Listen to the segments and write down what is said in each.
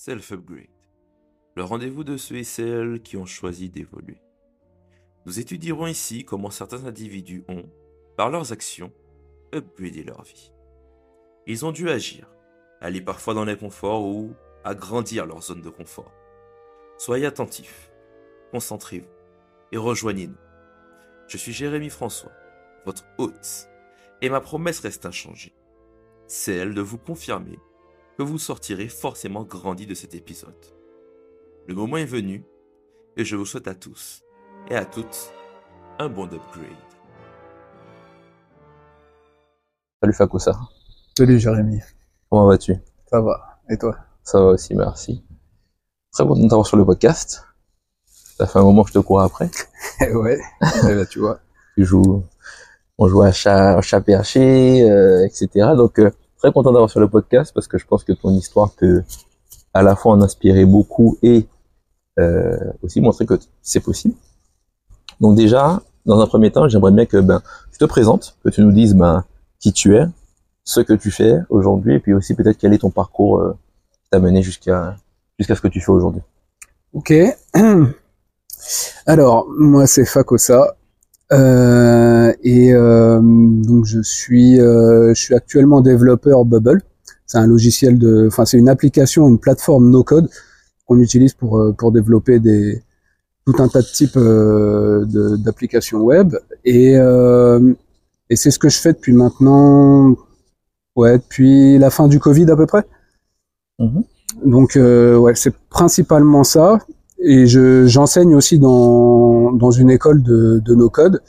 Self-Upgrade, le rendez-vous de ceux et celles qui ont choisi d'évoluer. Nous étudierons ici comment certains individus ont, par leurs actions, upgradé leur vie. Ils ont dû agir, aller parfois dans l'inconfort ou agrandir leur zone de confort. Soyez attentifs, concentrez-vous et rejoignez-nous. Je suis Jérémy François, votre hôte, et ma promesse reste inchangée, celle de vous confirmer que vous sortirez forcément grandi de cet épisode. Le moment est venu, et je vous souhaite à tous et à toutes un bon upgrade. Salut Fakosa. Salut Jérémy. Comment vas-tu? Ça va. Et toi? Ça va aussi, merci. Très content de t'avoir sur le podcast. Ça fait un moment que je te cours après. ouais. Et là, tu vois. Tu joues, on joue à chat, chat perché, euh, etc. Donc, euh, très content d'avoir sur le podcast parce que je pense que ton histoire peut à la fois en inspirer beaucoup et euh, aussi montrer que c'est possible. Donc déjà, dans un premier temps, j'aimerais bien que ben, je te présente, que tu nous dises ben, qui tu es, ce que tu fais aujourd'hui, et puis aussi peut-être quel est ton parcours euh, qui t'a mené jusqu'à jusqu'à ce que tu fais aujourd'hui. Ok. Alors, moi c'est Fakosa. Euh, et euh, donc je suis, euh, je suis actuellement développeur Bubble. C'est un logiciel de, enfin c'est une application, une plateforme no code qu'on utilise pour pour développer des tout un tas de types d'applications web. Et euh, et c'est ce que je fais depuis maintenant, ouais, depuis la fin du Covid à peu près. Mhm. Donc euh, ouais, c'est principalement ça. Et je j'enseigne aussi dans dans une école de de no code.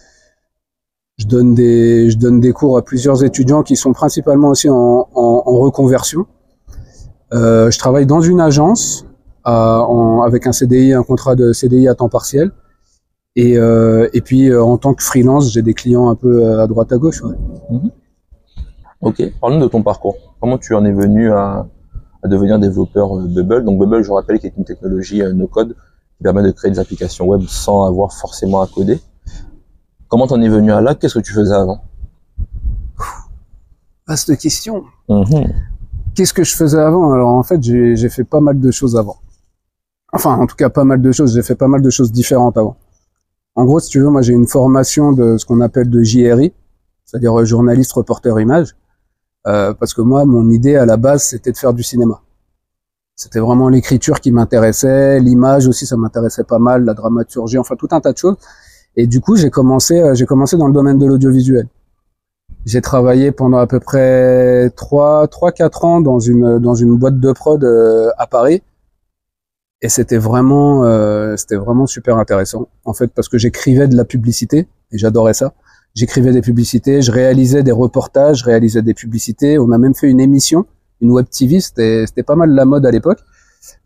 Je donne des je donne des cours à plusieurs étudiants qui sont principalement aussi en en, reconversion. Euh, je travaille dans une agence avec un CDI, un contrat de CDI à temps partiel. Et euh, et puis euh, en tant que freelance, j'ai des clients un peu à droite à gauche. Ouais. Ok, parle-nous de ton parcours. Comment tu en es venu à, à devenir développeur euh, Bubble Donc Bubble, je rappelle, qui est une technologie euh, no-code qui permet de créer des applications web sans avoir forcément à coder. Comment t'en es venu à là? Qu'est-ce que tu faisais avant? Vaste question. Mhm. Qu'est-ce que je faisais avant? Alors en fait, j'ai j'ai fait pas mal de choses avant. Enfin, en tout cas, pas mal de choses. J'ai fait pas mal de choses différentes avant. En gros, si tu veux, moi, j'ai une formation de ce qu'on appelle de JRI, c'est-à-dire euh, journaliste, reporter, image, euh, parce que moi, mon idée à la base, c'était de faire du cinéma. C'était vraiment l'écriture qui m'intéressait, l'image aussi, ça m'intéressait pas mal, la dramaturgie, enfin tout un tas de choses. Et du coup, j'ai commencé, euh, j'ai commencé dans le domaine de l'audiovisuel. J'ai travaillé pendant à peu près 3 3 4 ans dans une dans une boîte de prod euh, à Paris et c'était vraiment c'était vraiment super intéressant en fait parce que j'écrivais de la publicité et j'adorais ça. J'écrivais des publicités, je réalisais des reportages, je réalisais des publicités, on a même fait une émission, une web TV, c'était pas mal la mode à l'époque.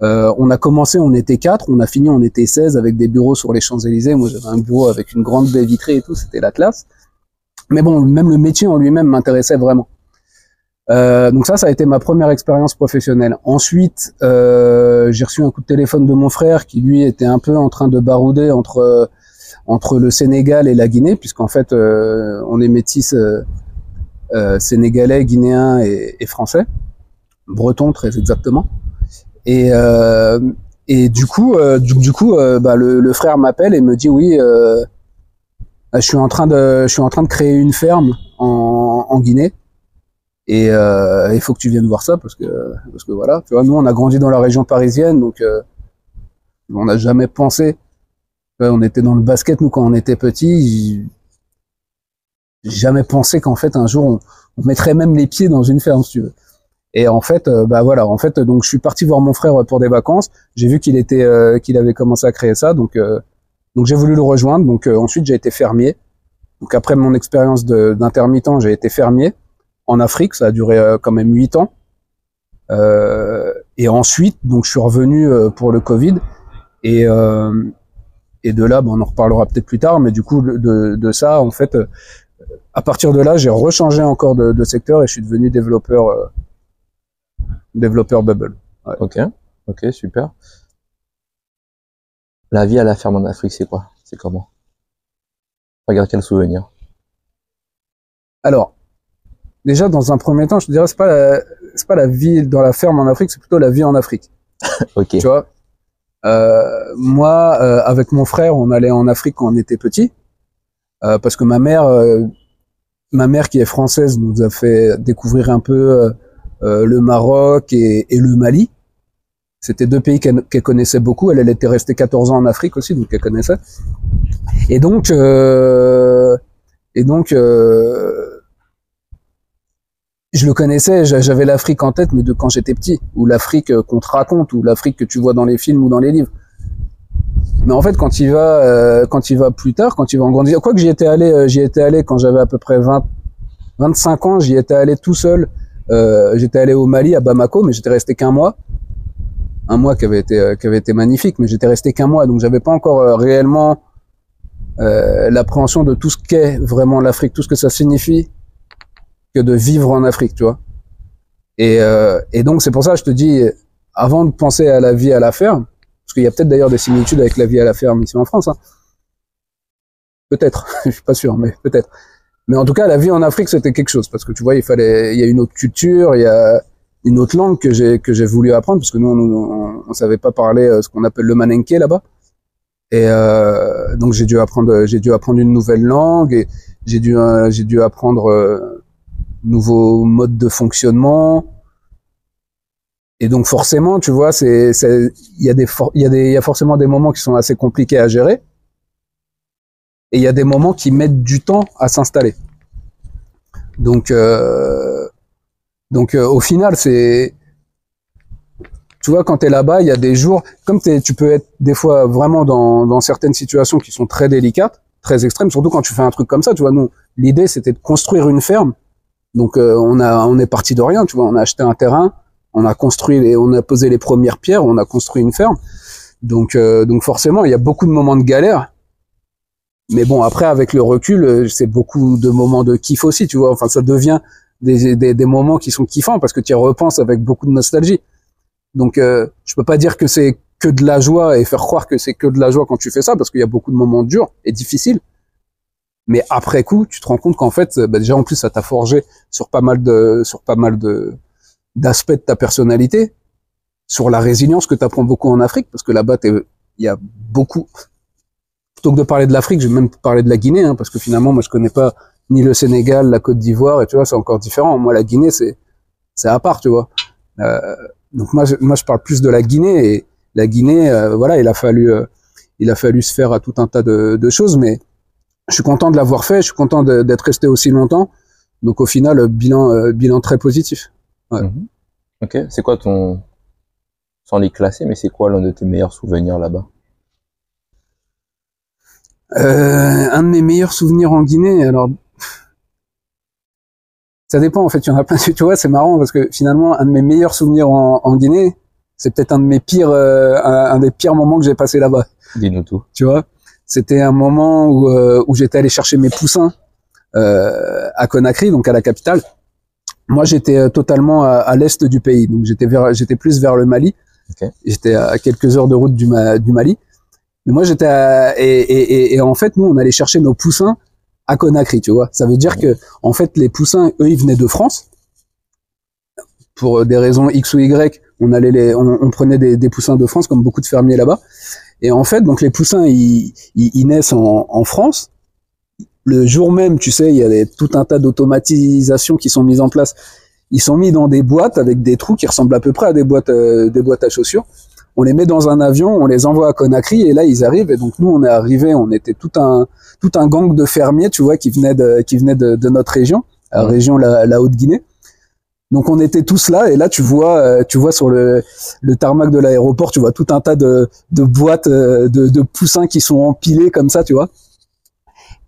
Euh, on a commencé, on était quatre, on a fini, on était 16 avec des bureaux sur les Champs-Élysées. Moi, j'avais un bureau avec une grande baie vitrée et tout, c'était la classe. Mais bon, même le métier en lui-même m'intéressait vraiment. Euh, donc ça, ça a été ma première expérience professionnelle. Ensuite, euh, j'ai reçu un coup de téléphone de mon frère qui lui était un peu en train de barouder entre entre le Sénégal et la Guinée, puisqu'en fait, euh, on est métis euh, euh, sénégalais, guinéen et, français, breton très exactement. Et et du coup, du, coup, bah, le, frère m'appelle et me dit oui. Euh, je suis en train de, je suis en train de créer une ferme en, Guinée. Et il faut que tu viennes voir ça parce que parce que voilà, tu vois, nous on a grandi dans la région parisienne, donc on n'a jamais pensé. On était dans le basket nous quand on était petit. Jamais pensé qu'en fait un jour on, mettrait même les pieds dans une ferme, si tu veux. Et en fait, euh, bah voilà, en fait, donc je suis parti voir mon frère pour des vacances. J'ai vu qu'il était, euh, qu'il avait commencé à créer ça, donc euh, donc j'ai voulu le rejoindre. Donc euh, ensuite j'ai été fermier. Donc après mon expérience d'intermittent, j'ai été fermier en Afrique. Ça a duré euh, quand même huit ans. Euh, et ensuite, donc je suis revenu euh, pour le Covid. Et euh, et de là, bon, on en reparlera peut-être plus tard. Mais du coup, de, de ça, en fait, euh, à partir de là, j'ai rechangé encore de, de secteur et je suis devenu développeur euh, développeur Bubble. Ok, ok, super. La vie à la ferme en Afrique, c'est quoi? C'est comment? Regarde quel souvenir. Alors, déjà dans un premier temps, je te dirais c'est pas la, c'est pas la vie dans la ferme en Afrique, c'est plutôt la vie en Afrique. Ok. Tu vois? Moi, euh, avec mon frère, on allait en Afrique quand on était petit, euh, parce que ma mère, euh, ma mère qui est française, nous a fait découvrir un peu euh, euh, le Maroc et, et le Mali. C'était deux pays qu'elle qu'elle connaissait beaucoup. Elle, elle était restée 14 ans en Afrique aussi, donc elle connaissait. Et donc, euh, et donc, euh, je le connaissais. j'a- J'avais l'Afrique en tête, mais de quand j'étais petit, ou l'Afrique euh, qu'on te raconte, ou l'Afrique que tu vois dans les films ou dans les livres. Mais en fait, quand il va, euh, quand il va plus tard, quand il va en grandir, quoi que j'y étais allé, euh, j'y étais allé quand j'avais à peu près 20, 25 ans, j'y étais allé tout seul. Euh, j'étais allé au Mali, à Bamako, mais j'étais resté qu'un mois. Un mois qui avait été, euh, qui avait été magnifique, mais j'étais resté qu'un mois, donc j'avais pas encore réellement l'appréhension de tout ce qu'est vraiment l'Afrique, tout ce que ça signifie que de vivre en Afrique, tu vois. Et, euh, et donc c'est pour ça que je te dis, avant de penser à la vie à la ferme, parce qu'il y a peut-être d'ailleurs des similitudes avec la vie à la ferme ici en France, hein. peut-être, je suis pas sûr, mais peut-être. Mais en tout cas, la vie en Afrique, c'était quelque chose, parce que tu vois, il fallait, il y a une autre culture, il y a une autre langue que j'ai que j'ai voulu apprendre, parce que nous, on, on, savait pas parler euh, ce qu'on appelle le manenke là-bas. Et euh, donc j'ai dû apprendre, j'ai dû apprendre une nouvelle langue et j'ai dû, euh, j'ai dû apprendre euh, nouveaux modes de fonctionnement. Et donc forcément, tu vois, c'est, il y a des, il y a des, il y a forcément des moments qui sont assez compliqués à gérer. Et il y a des moments qui mettent du temps à s'installer. Donc, euh, donc euh, au final, c'est, tu vois, quand tu es là-bas, il y a des jours, comme t'es- tu peux être des fois vraiment dans, dans certaines situations qui sont très délicates, très extrêmes, surtout quand tu fais un truc comme ça, tu vois, nous, l'idée c'était de construire une ferme. Donc euh, on a, on est parti de rien, tu vois, on a acheté un terrain, on a construit, les, on a posé les premières pierres, on a construit une ferme. Donc, euh, donc forcément, il y a beaucoup de moments de galère. Mais bon, après, avec le recul, euh, c'est beaucoup de moments de kiff aussi, tu vois. Enfin, ça devient des, des, des moments qui sont kiffants parce que tu y repenses avec beaucoup de nostalgie. Donc, euh, je peux pas dire que c'est que de la joie et faire croire que c'est que de la joie quand tu fais ça parce qu'il y a beaucoup de moments durs et difficiles. Mais après coup, tu te rends compte qu'en fait, bah déjà en plus, ça t'a forgé sur pas mal de, sur pas mal de d'aspects de ta personnalité, sur la résilience que tu apprends beaucoup en Afrique parce que là-bas, il y a beaucoup. Plutôt que de parler de l'Afrique, je vais même parler de la Guinée hein, parce que finalement, moi, je connais pas ni le Sénégal, la Côte d'Ivoire et tu vois, c'est encore différent. Moi, la Guinée, c'est c'est à part, tu vois. Euh, donc moi, je, moi, je parle plus de la Guinée et la Guinée, euh, voilà, il a fallu, euh, il a fallu se faire à tout un tas de, de choses, mais je suis content de l'avoir fait, je suis content d'être resté aussi longtemps. Donc au final, euh, bilan, euh, bilan très positif. Mhm. Ok, c'est quoi ton, sans les classer, mais c'est quoi l'un de tes meilleurs souvenirs là-bas? Euh, un de mes meilleurs souvenirs en Guinée, alors ça dépend en fait, il y en a plein. Tu vois, c'est marrant parce que finalement, un de mes meilleurs souvenirs en, en Guinée, c'est peut-être un de mes pires, euh, un, un des pires moments que j'ai passé là-bas. Dis-nous tout. tu vois? C'était un moment où, euh, où j'étais allé chercher mes poussins euh, à Conakry, donc à la capitale. Moi, j'étais euh, totalement à, à l'est du pays, donc j'étais plus vers le Mali. J'étais à quelques heures de route du, Ma- du Mali. Mais moi, j'étais et, et, et, et en fait, nous, on allait chercher nos poussins à Conakry, tu vois. Ça veut dire que, en fait, les poussins, eux, ils venaient de France. Pour des raisons X ou Y, on allait les, on, on prenait des, des poussins de France, comme beaucoup de fermiers là-bas. Et en fait, donc les poussins, ils, ils, ils naissent en, en France. Le jour même, tu sais, il y a des- tout un tas d'automatisations qui sont mises en place. Ils sont mis dans des boîtes avec des trous qui ressemblent à peu près à des boîtes, euh, des boîtes à chaussures. On les met dans un avion, on les envoie à Conakry et là ils arrivent. Et donc nous, on est arrivé, on était tout un tout un gang de fermiers, tu vois, qui venaient de qui venaient de, de notre région, la Ouais. région la, la Haute-Guinée. Donc on était tous là et là tu vois, euh, tu vois sur le le tarmac de l'aéroport, tu vois tout un tas de de boîtes euh, de, de poussins qui sont empilés comme ça, tu vois.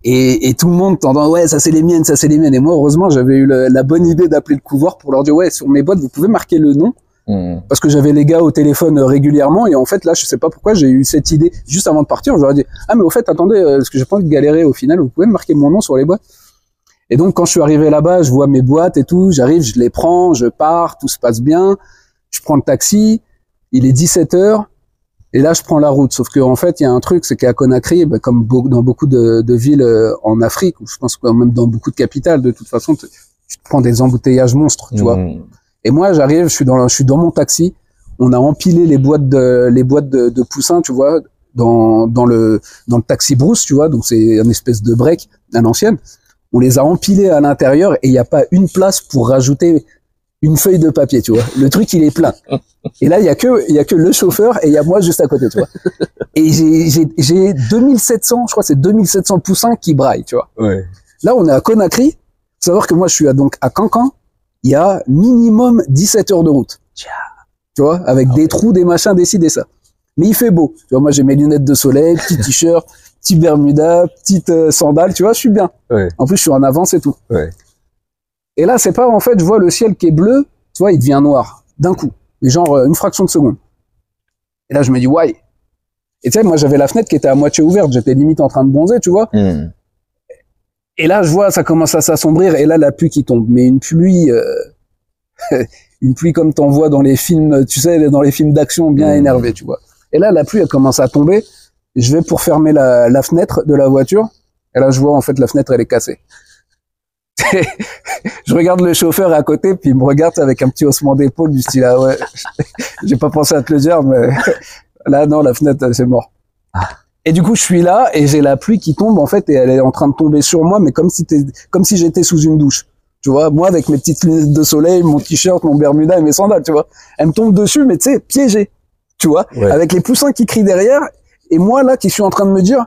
Et, et tout le monde tendant ouais ça c'est les miennes, ça c'est les miennes. Et moi heureusement j'avais eu la bonne idée d'appeler le couvoir pour leur dire ouais sur mes boîtes vous pouvez marquer le nom Mhm. parce que j'avais les gars au téléphone euh, régulièrement et en fait là je sais pas pourquoi j'ai eu cette idée juste avant de partir. Je leur ai dit ah mais au fait attendez parce que j'ai pas envie de galérer au final vous pouvez marquer mon nom sur les boîtes. Et donc quand je suis arrivé là-bas je vois mes boîtes et tout j'arrive je les prends je pars tout se passe bien je prends le taxi il est 17 heures et là je prends la route sauf qu'en fait il y a un truc c'est qu'à Conakry bah, comme dans beaucoup de, de villes euh, en Afrique ou je pense que même dans beaucoup de capitales de toute façon tu te prends des embouteillages monstres tu vois Mhm. et moi, j'arrive, je suis dans, je suis dans mon taxi. on a empilé les boîtes de les boîtes de, de poussins, tu vois, dans dans le dans le taxi brousse, tu vois. Donc c'est une espèce de break à l'ancienne. On les a empilés à l'intérieur et il n'y a pas une place pour rajouter une feuille de papier, tu vois. Le truc il est plein. Et là il y a que il y a que le chauffeur et il y a moi juste à côté, tu vois. Et j'ai j'ai j'ai 2700, je crois que c'est 2700 poussins qui braillent, tu vois. Ouais. Là, on est à Conakry. Faut savoir que moi, je suis à, donc à Cancan. Il y a minimum 17 heures de route. Tu vois, avec des trous, des machins, des ci, des ça. Mais il fait beau. Tu vois, moi, j'ai mes lunettes de soleil, petit t-shirt, petit bermuda, petite euh, sandale. Tu vois, je suis bien. Ouais. En plus, je suis en avance et tout. Ouais. Et là, c'est pas en fait, je vois le ciel qui est bleu. Tu vois, il devient noir d'un coup. Mais genre euh, une fraction de seconde. Et là, je me dis, ouais. Et tu sais, moi, j'avais la fenêtre qui était à moitié ouverte. J'étais limite en train de bronzer, tu vois. Hmm. Et là, je vois, ça commence à s'assombrir, et là, la pluie qui tombe. Mais une pluie, euh, une pluie comme t'en vois dans les films, tu sais, dans les films d'action bien Mhm. énervés, tu vois. Et là, la pluie, elle commence à tomber. Je vais pour fermer la, la fenêtre de la voiture, et là, je vois, en fait, la fenêtre, elle est cassée. je regarde le chauffeur à côté, puis il me regarde avec un petit haussement d'épaule du style, ah ouais, j'ai pas pensé à te le dire, mais là, non, la fenêtre, c'est mort. Et du coup, je suis là et j'ai la pluie qui tombe en fait et elle est en train de tomber sur moi, mais comme si t'es, comme si j'étais sous une douche. Tu vois, moi avec mes petites lunettes de soleil, mon t-shirt, mon bermuda et mes sandales, tu vois. Elle me tombe dessus, mais tu sais, piégée. Tu vois, Ouais. avec les poussins qui crient derrière et moi là qui suis en train de me dire,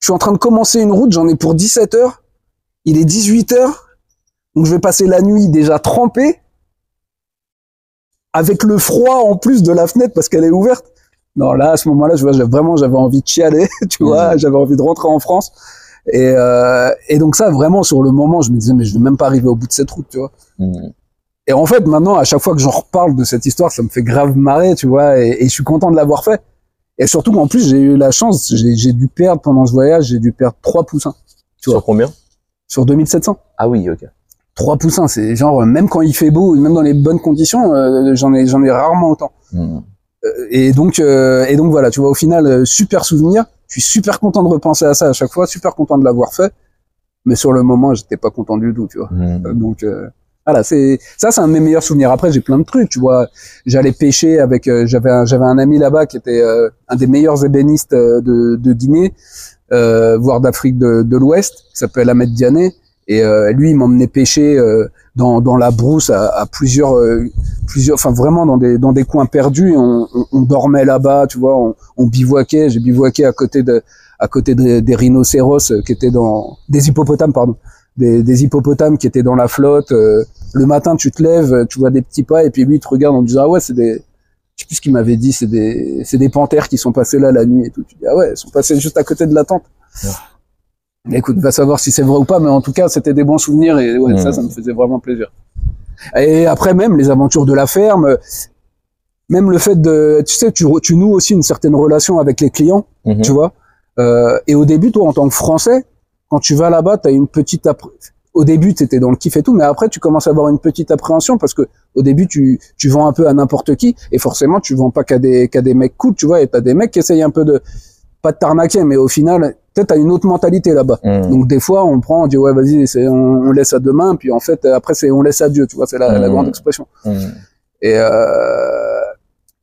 je suis en train de commencer une route, j'en ai pour 17 heures. Il est 18 heures, donc je vais passer la nuit déjà trempé avec le froid en plus de la fenêtre parce qu'elle est ouverte. Non, là, à ce moment-là, je vois, vraiment, j'avais envie de chialer, tu vois, j'avais envie de rentrer en France. Et, euh, et donc ça, vraiment, sur le moment, je me disais, mais je vais même pas arriver au bout de cette route, tu vois. Hmm. Et en fait, maintenant, à chaque fois que j'en reparle de cette histoire, ça me fait grave marrer, tu vois, et, et je suis content de l'avoir fait. Et surtout qu'en plus, j'ai eu la chance, j'ai dû perdre pendant ce voyage, j'ai dû perdre trois poussins Tu vois. Sur combien sur 2700. Ah oui, ok. Trois poussins, c'est genre, même quand il fait beau, même dans les bonnes conditions, euh, j'en ai, j'en ai rarement autant. Hmm. et donc euh, et donc voilà tu vois au final euh, super souvenir je suis super content de repenser à ça à chaque fois super content de l'avoir fait mais sur le moment j'étais pas content du tout tu vois Hmm. Euh, donc euh, voilà c'est ça c'est un de mes meilleurs souvenirs. Après j'ai plein de trucs tu vois. J'allais pêcher avec euh, j'avais un, j'avais un ami là-bas qui était euh, un des meilleurs ébénistes euh, de, de Guinée euh, voire d'Afrique de, de l'Ouest. Qui s'appelle Ahmed Diané. Et euh, lui il m'emmenait pêcher euh, dans, dans la brousse à, à plusieurs plusieurs enfin vraiment dans des dans des coins perdus. On, on, dormait là-bas tu vois. On, on bivouaquait. J'ai bivouaqué à côté de à côté de- des rhinocéros qui étaient dans des hippopotames pardon. Des, des hippopotames qui étaient dans la flotte euh, le matin tu te lèves tu vois des petits pas et puis lui il te regarde en te disant ah ouais c'est des je sais plus ce qu'il m'avait dit c'est des c'est des panthères qui sont passées là la nuit et tout tu dis ah ouais elles sont passées juste à côté de la tente Ouais. Écoute, va savoir si c'est vrai ou pas, mais en tout cas, c'était des bons souvenirs et ouais, ça, ça me faisait vraiment plaisir. Et après même les aventures de la ferme, même le fait de, tu sais, tu, tu noues aussi une certaine relation avec les clients, Mhm. tu vois. Euh, et au début, toi, en tant que Français, quand tu vas là-bas, t'as une petite au début, t'étais dans le kiff et tout, mais après, tu commences à avoir une petite appréhension parce que au début, tu, tu vends un peu à n'importe qui et forcément, tu vends pas qu'à des, qu'à des mecs cool, tu vois, et t'as des mecs qui essayent un peu de, pas de t'arnaquer, mais au final, peut-être t'as une autre mentalité là-bas. Hmm. Donc des fois, on prend, on dit ouais, vas-y, on, on laisse à demain, puis en fait, après, c'est on laisse à Dieu, tu vois, c'est la, la Mhm. grande expression. Et, euh,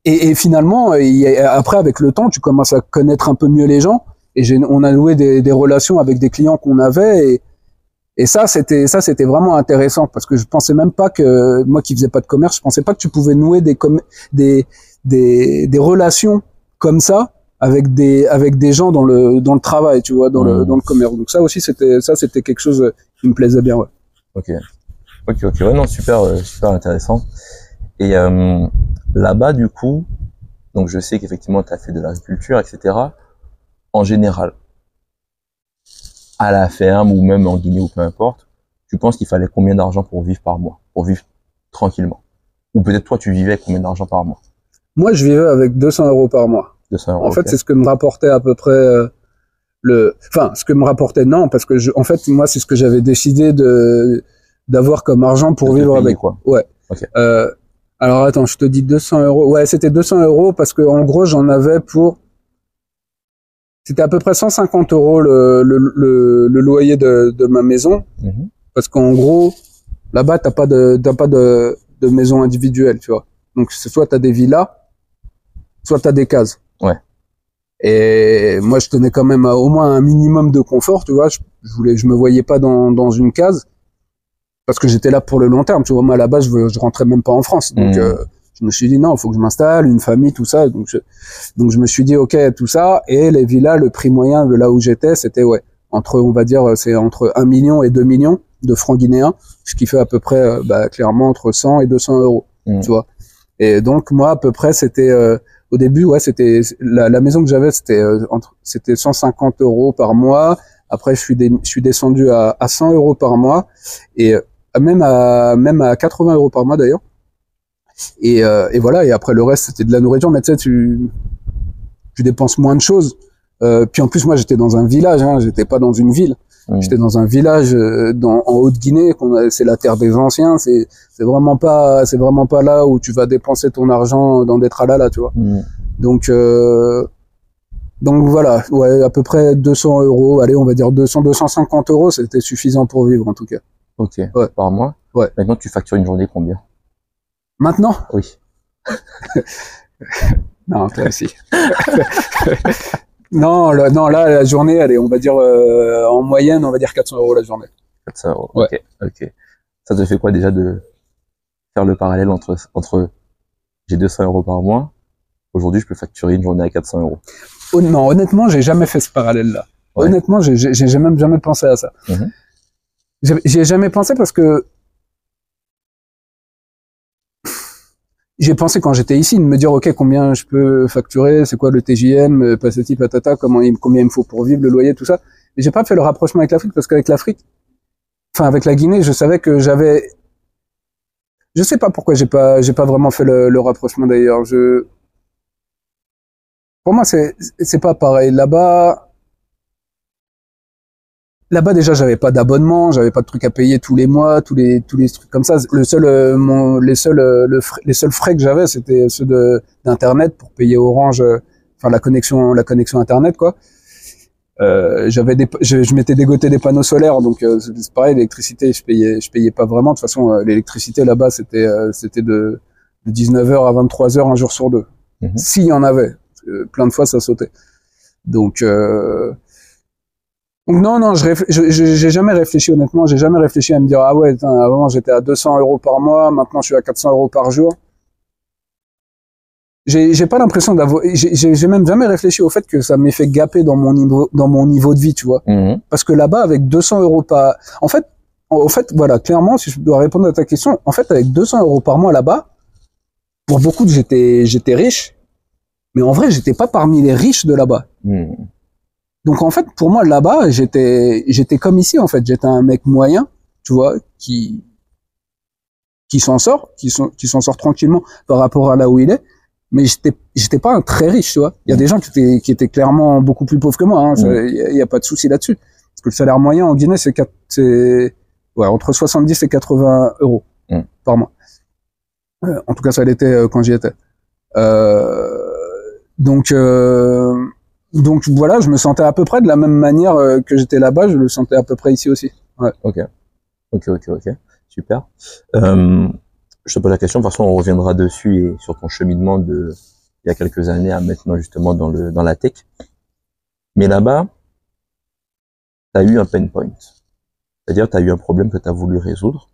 et, et finalement, après, avec le temps, tu commences à connaître un peu mieux les gens. Et on a noué des, des relations avec des clients qu'on avait. Et, et ça, c'était ça, c'était vraiment intéressant parce que je pensais même pas que moi qui faisais pas de commerce, je pensais pas que tu pouvais nouer des des, des des relations comme ça avec des avec des gens dans le dans le travail, tu vois, dans le Mhm. dans le commerce. Donc ça aussi, c'était ça, c'était quelque chose qui me plaisait bien. Ouais. Ok. Ok, ok. Ouais, non, super, euh, super intéressant. Et euh, là-bas, du coup, donc je sais qu'effectivement, tu as fait de l'agriculture, etc. En général, à la ferme ou même en Guinée ou peu importe, tu penses qu'il fallait combien d'argent pour vivre par mois, pour vivre tranquillement? Ou peut-être toi, tu vivais avec combien d'argent par mois? Moi, je vivais avec 200 euros par mois. 200 euros. En fait, c'est ce que me rapportait à peu près euh, le. Enfin, ce que me rapportait non, parce que je, en fait, moi, c'est ce que j'avais décidé de d'avoir comme argent pour vivre payer, avec. quoi. Euh, alors attends, je te dis 200 euros. Ouais, c'était 200 euros parce que en gros, j'en avais pour. C'était à peu près 150 euros le, le, le, le loyer de, de ma maison, Mhm. parce qu'en gros, là-bas, t'as pas de t'as pas de, de maison individuelle, tu vois. Donc soit t'as des villas, soit t'as des cases. Ouais. Et moi, je tenais quand même à au moins un minimum de confort, tu vois. Je, je voulais, je me voyais pas dans, dans une case parce que j'étais là pour le long terme. Tu vois, moi base, je, je rentrais même pas en France, donc Mhm. euh, je me suis dit non, il faut que je m'installe, une famille, tout ça. Donc je, donc je me suis dit ok, tout ça. Et les villas, le prix moyen de là où j'étais, c'était ouais entre, on va dire, c'est entre 1 million et 2 millions de francs guinéens, ce qui fait à peu près, euh, bah, clairement entre 100 et 200 euros, Mhm. tu vois. Et donc moi à peu près c'était euh, au début ouais c'était la, la maison que j'avais c'était euh, entre c'était 150 euros par mois. Après je suis dé- je suis descendu à, à 100 euros par mois et euh, même à même à 80 euros par mois d'ailleurs. Et, euh, et voilà et après le reste c'était de la nourriture mais tu sais tu tu dépenses moins de choses. Euh, puis en plus moi j'étais dans un village hein, j'étais pas dans une ville. J'étais dans un village euh, dans, en Haute-Guinée, c'est la terre des anciens. C'est vraiment pas c'est vraiment pas là où tu vas dépenser ton argent dans des tralala, tu vois. Donc donc voilà, ouais, à peu près 200 euros. Allez, on va dire 200 250 euros, c'était suffisant pour vivre en tout cas. Ok. Ouais. Par mois? Ouais. Maintenant, tu factures une journée combien? Maintenant? Oui. Non, toi aussi. non, là, non, là la journée, allez, on va dire euh, en moyenne, on va dire 400 euros la journée. 400 euros. Ouais. Ok. Ok. Ça te fait quoi déjà de faire le parallèle entre entre j'ai 200 euros par mois. Aujourd'hui, je peux facturer une journée à 400 euros? Non, honnêtement, j'ai jamais fait ce parallèle-là. Ouais. Honnêtement, j'ai- même jamais pensé à ça. J'ai- J'y ai jamais pensé parce que j'ai pensé quand j'étais ici de me dire ok combien je peux facturer, c'est quoi le TJM, euh, patati patata, comment il, combien il me faut pour vivre, le loyer, tout ça. Mais j'ai pas fait le rapprochement avec l'Afrique parce qu'avec l'Afrique, enfin avec la Guinée, je savais que j'avais, je sais pas pourquoi j'ai pas j'ai pas vraiment fait le, le rapprochement d'ailleurs. Je pour moi, c'est c'est pas pareil. Là-bas, là-bas déjà, j'avais pas d'abonnement, j'avais pas de trucs à payer tous les mois, tous les tous les trucs comme ça. Le seul, euh, mon, les seuls, euh, le frais- les seuls frais que j'avais, c'était ceux de d'internet pour payer Orange, euh, enfin la connexion, la connexion internet quoi. J'avais des, je, je m'étais dégoté des panneaux solaires, donc c'est pareil. L'électricité, je payais, je payais pas vraiment. De toute façon, l'électricité là-bas, c'était, c'était de, de 19h à 23h un jour sur deux. Mhm. S'il y en avait, plein de fois ça sautait. Donc, euh, donc non, non, je j'ai jamais réfléchi honnêtement. J'ai jamais réfléchi à me dire ah ouais, avant j'étais à 200 euros par mois, maintenant je suis à 400 euros par jour. J'ai pas l'impression d'avoir. J'ai même jamais réfléchi au fait que ça m'ait fait gaper dans mon niveau dans mon niveau de vie, tu vois. Mhm. Parce que là-bas, avec 200 euros par, en fait, en fait, voilà, clairement, si je dois répondre à ta question, en fait, avec 200 euros par mois là-bas, pour beaucoup, j'étais, j'étais riche, mais en vrai, j'étais pas parmi les riches de là-bas. Mhm. Donc en fait, pour moi là-bas, j'étais, j'étais comme ici en fait. J'étais un mec moyen, tu vois, qui qui s'en sort, qui s'en qui s'en sort tranquillement par rapport à là où il est. Mais j'étais, j'étais pas un très riche, tu vois. Il y a des gens qui étaient qui étaient clairement beaucoup plus pauvres que moi. hein. Ça, Mm. Il y, a- il pas de souci là-dessus. Parce que le salaire moyen en Guinée, c'est quatre- c'est ouais, entre 70 et 80 euros Mm. par mois. Euh, en tout cas, ça l'était euh, quand j'y étais. Euh, donc euh, donc voilà, je me sentais à peu près de la même manière euh, que j'étais là-bas, je le sentais à peu près ici aussi. Ok, ok, ok, super. Euh, je te pose la question, de toute façon, on reviendra dessus et sur ton cheminement de il y a quelques années à maintenant justement dans le dans la tech. Mais là-bas, tu as eu un pain point. C'est-à-dire, tu as eu un problème que tu as voulu résoudre.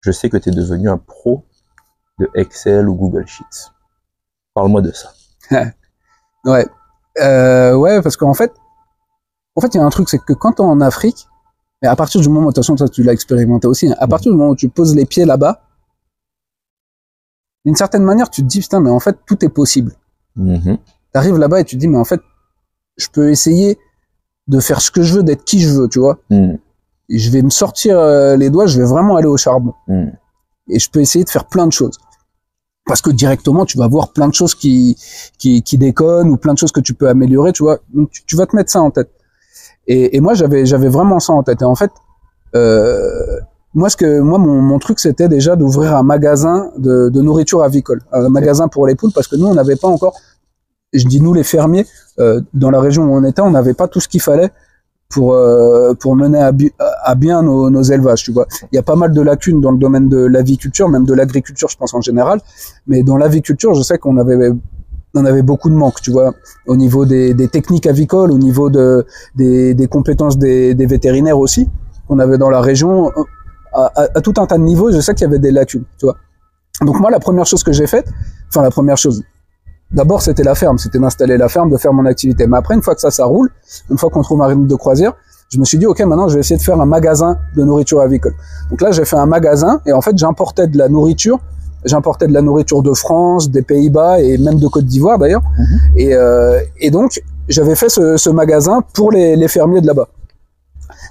Je sais que tu es devenu un pro de Excel ou Google Sheets. Parle-moi de ça. Ouais, euh, ouais, parce qu'en fait, en fait, il y a un truc, c'est que quand t'es en Afrique, et à partir du moment, de toute façon, toi, tu l'as expérimenté aussi, hein, à partir du moment où tu poses les pieds là-bas, d'une certaine manière, tu te dis, putain, mais en fait, tout est possible. Mhm. T'arrives là-bas et tu te dis, mais en fait, je peux essayer de faire ce que je veux, d'être qui je veux, tu vois. Mhm. Et je vais me sortir euh, les doigts, je vais vraiment aller au charbon. Mhm. et je peux essayer de faire plein de choses. Parce que directement, tu vas voir plein de choses qui, qui, qui déconnent ou plein de choses que tu peux améliorer, tu vois. Donc, tu, vas te mettre ça en tête. Et, et moi, j'avais, j'avais vraiment ça en tête. Et en fait, euh, moi, ce que, moi, mon, mon truc, c'était déjà d'ouvrir un magasin de, de nourriture avicole, un magasin pour les poules, parce que nous, on n'avait pas encore, je dis nous les fermiers, euh, dans la région où on était, on n'avait pas tout ce qu'il fallait pour euh, pour mener à, bien nos, nos élevages tu vois. Il y a pas mal de lacunes dans le domaine de l'aviculture même de l'agriculture je pense en général. Mais dans l'aviculture je sais qu'on avait on avait beaucoup de manques tu vois au niveau des, des techniques avicoles au niveau de des, des compétences des, des vétérinaires aussi qu'on avait dans la région à, à, à tout un tas de niveaux je sais qu'il y avait des lacunes tu vois. Donc moi la première chose que j'ai faite enfin la première chose D'abord, c'était la ferme, c'était d'installer la ferme, de faire mon activité. Mais après, une fois que ça, ça roule, une fois qu'on trouve un rythme de croisière, je me suis dit, OK, maintenant, je vais essayer de faire un magasin de nourriture avicole. Donc là, j'ai fait un magasin et en fait, j'importais de la nourriture. J'importais de la nourriture de France, des Pays-Bas et même de Côte d'Ivoire d'ailleurs. Et, euh, et donc, j'avais fait ce, ce magasin pour les, les fermiers de là-bas.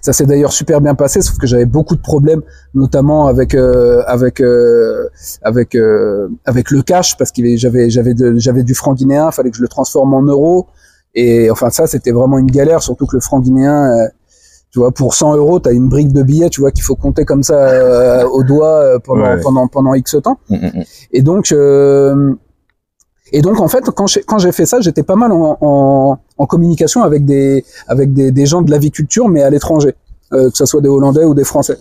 Ça s'est d'ailleurs super bien passé, sauf que j'avais beaucoup de problèmes, notamment avec euh, avec euh, avec euh, avec le cash, parce que j'avais j'avais j'avais du franc guinéen, fallait que je le transforme en euros, et enfin ça c'était vraiment une galère, surtout que le franc guinéen, euh, tu vois, pour 100 euros, t'as une brique de billets, tu vois, qu'il faut compter comme ça euh, au doigt euh, pendant Ouais. pendant pendant X temps. Mm, mm, mm. Et donc, euh, et donc en fait, quand j'ai fait ça, j'étais pas mal en, en, en communication avec des avec des, des gens de l'aviculture, mais à l'étranger, euh, que ce soit des Hollandais ou des Français.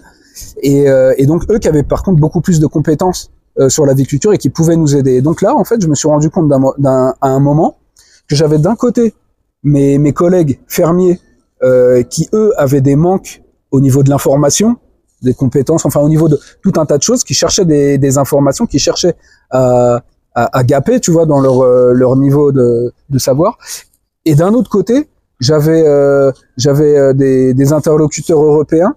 Et, euh, et donc eux qui avaient par contre beaucoup plus de compétences euh, sur l'aviculture et qui pouvaient nous aider. Et donc là, en fait, je me suis rendu compte d'un- à un moment que j'avais d'un côté mes mes collègues fermiers euh, qui eux avaient des manques au niveau de l'information, des compétences, enfin au niveau de tout un tas de choses, qui cherchaient des, des informations, qui cherchaient à, à, à gaper, tu vois, dans leur, euh, leur niveau de, de savoir. Et d'un autre côté, j'avais euh, j'avais euh, des, des interlocuteurs européens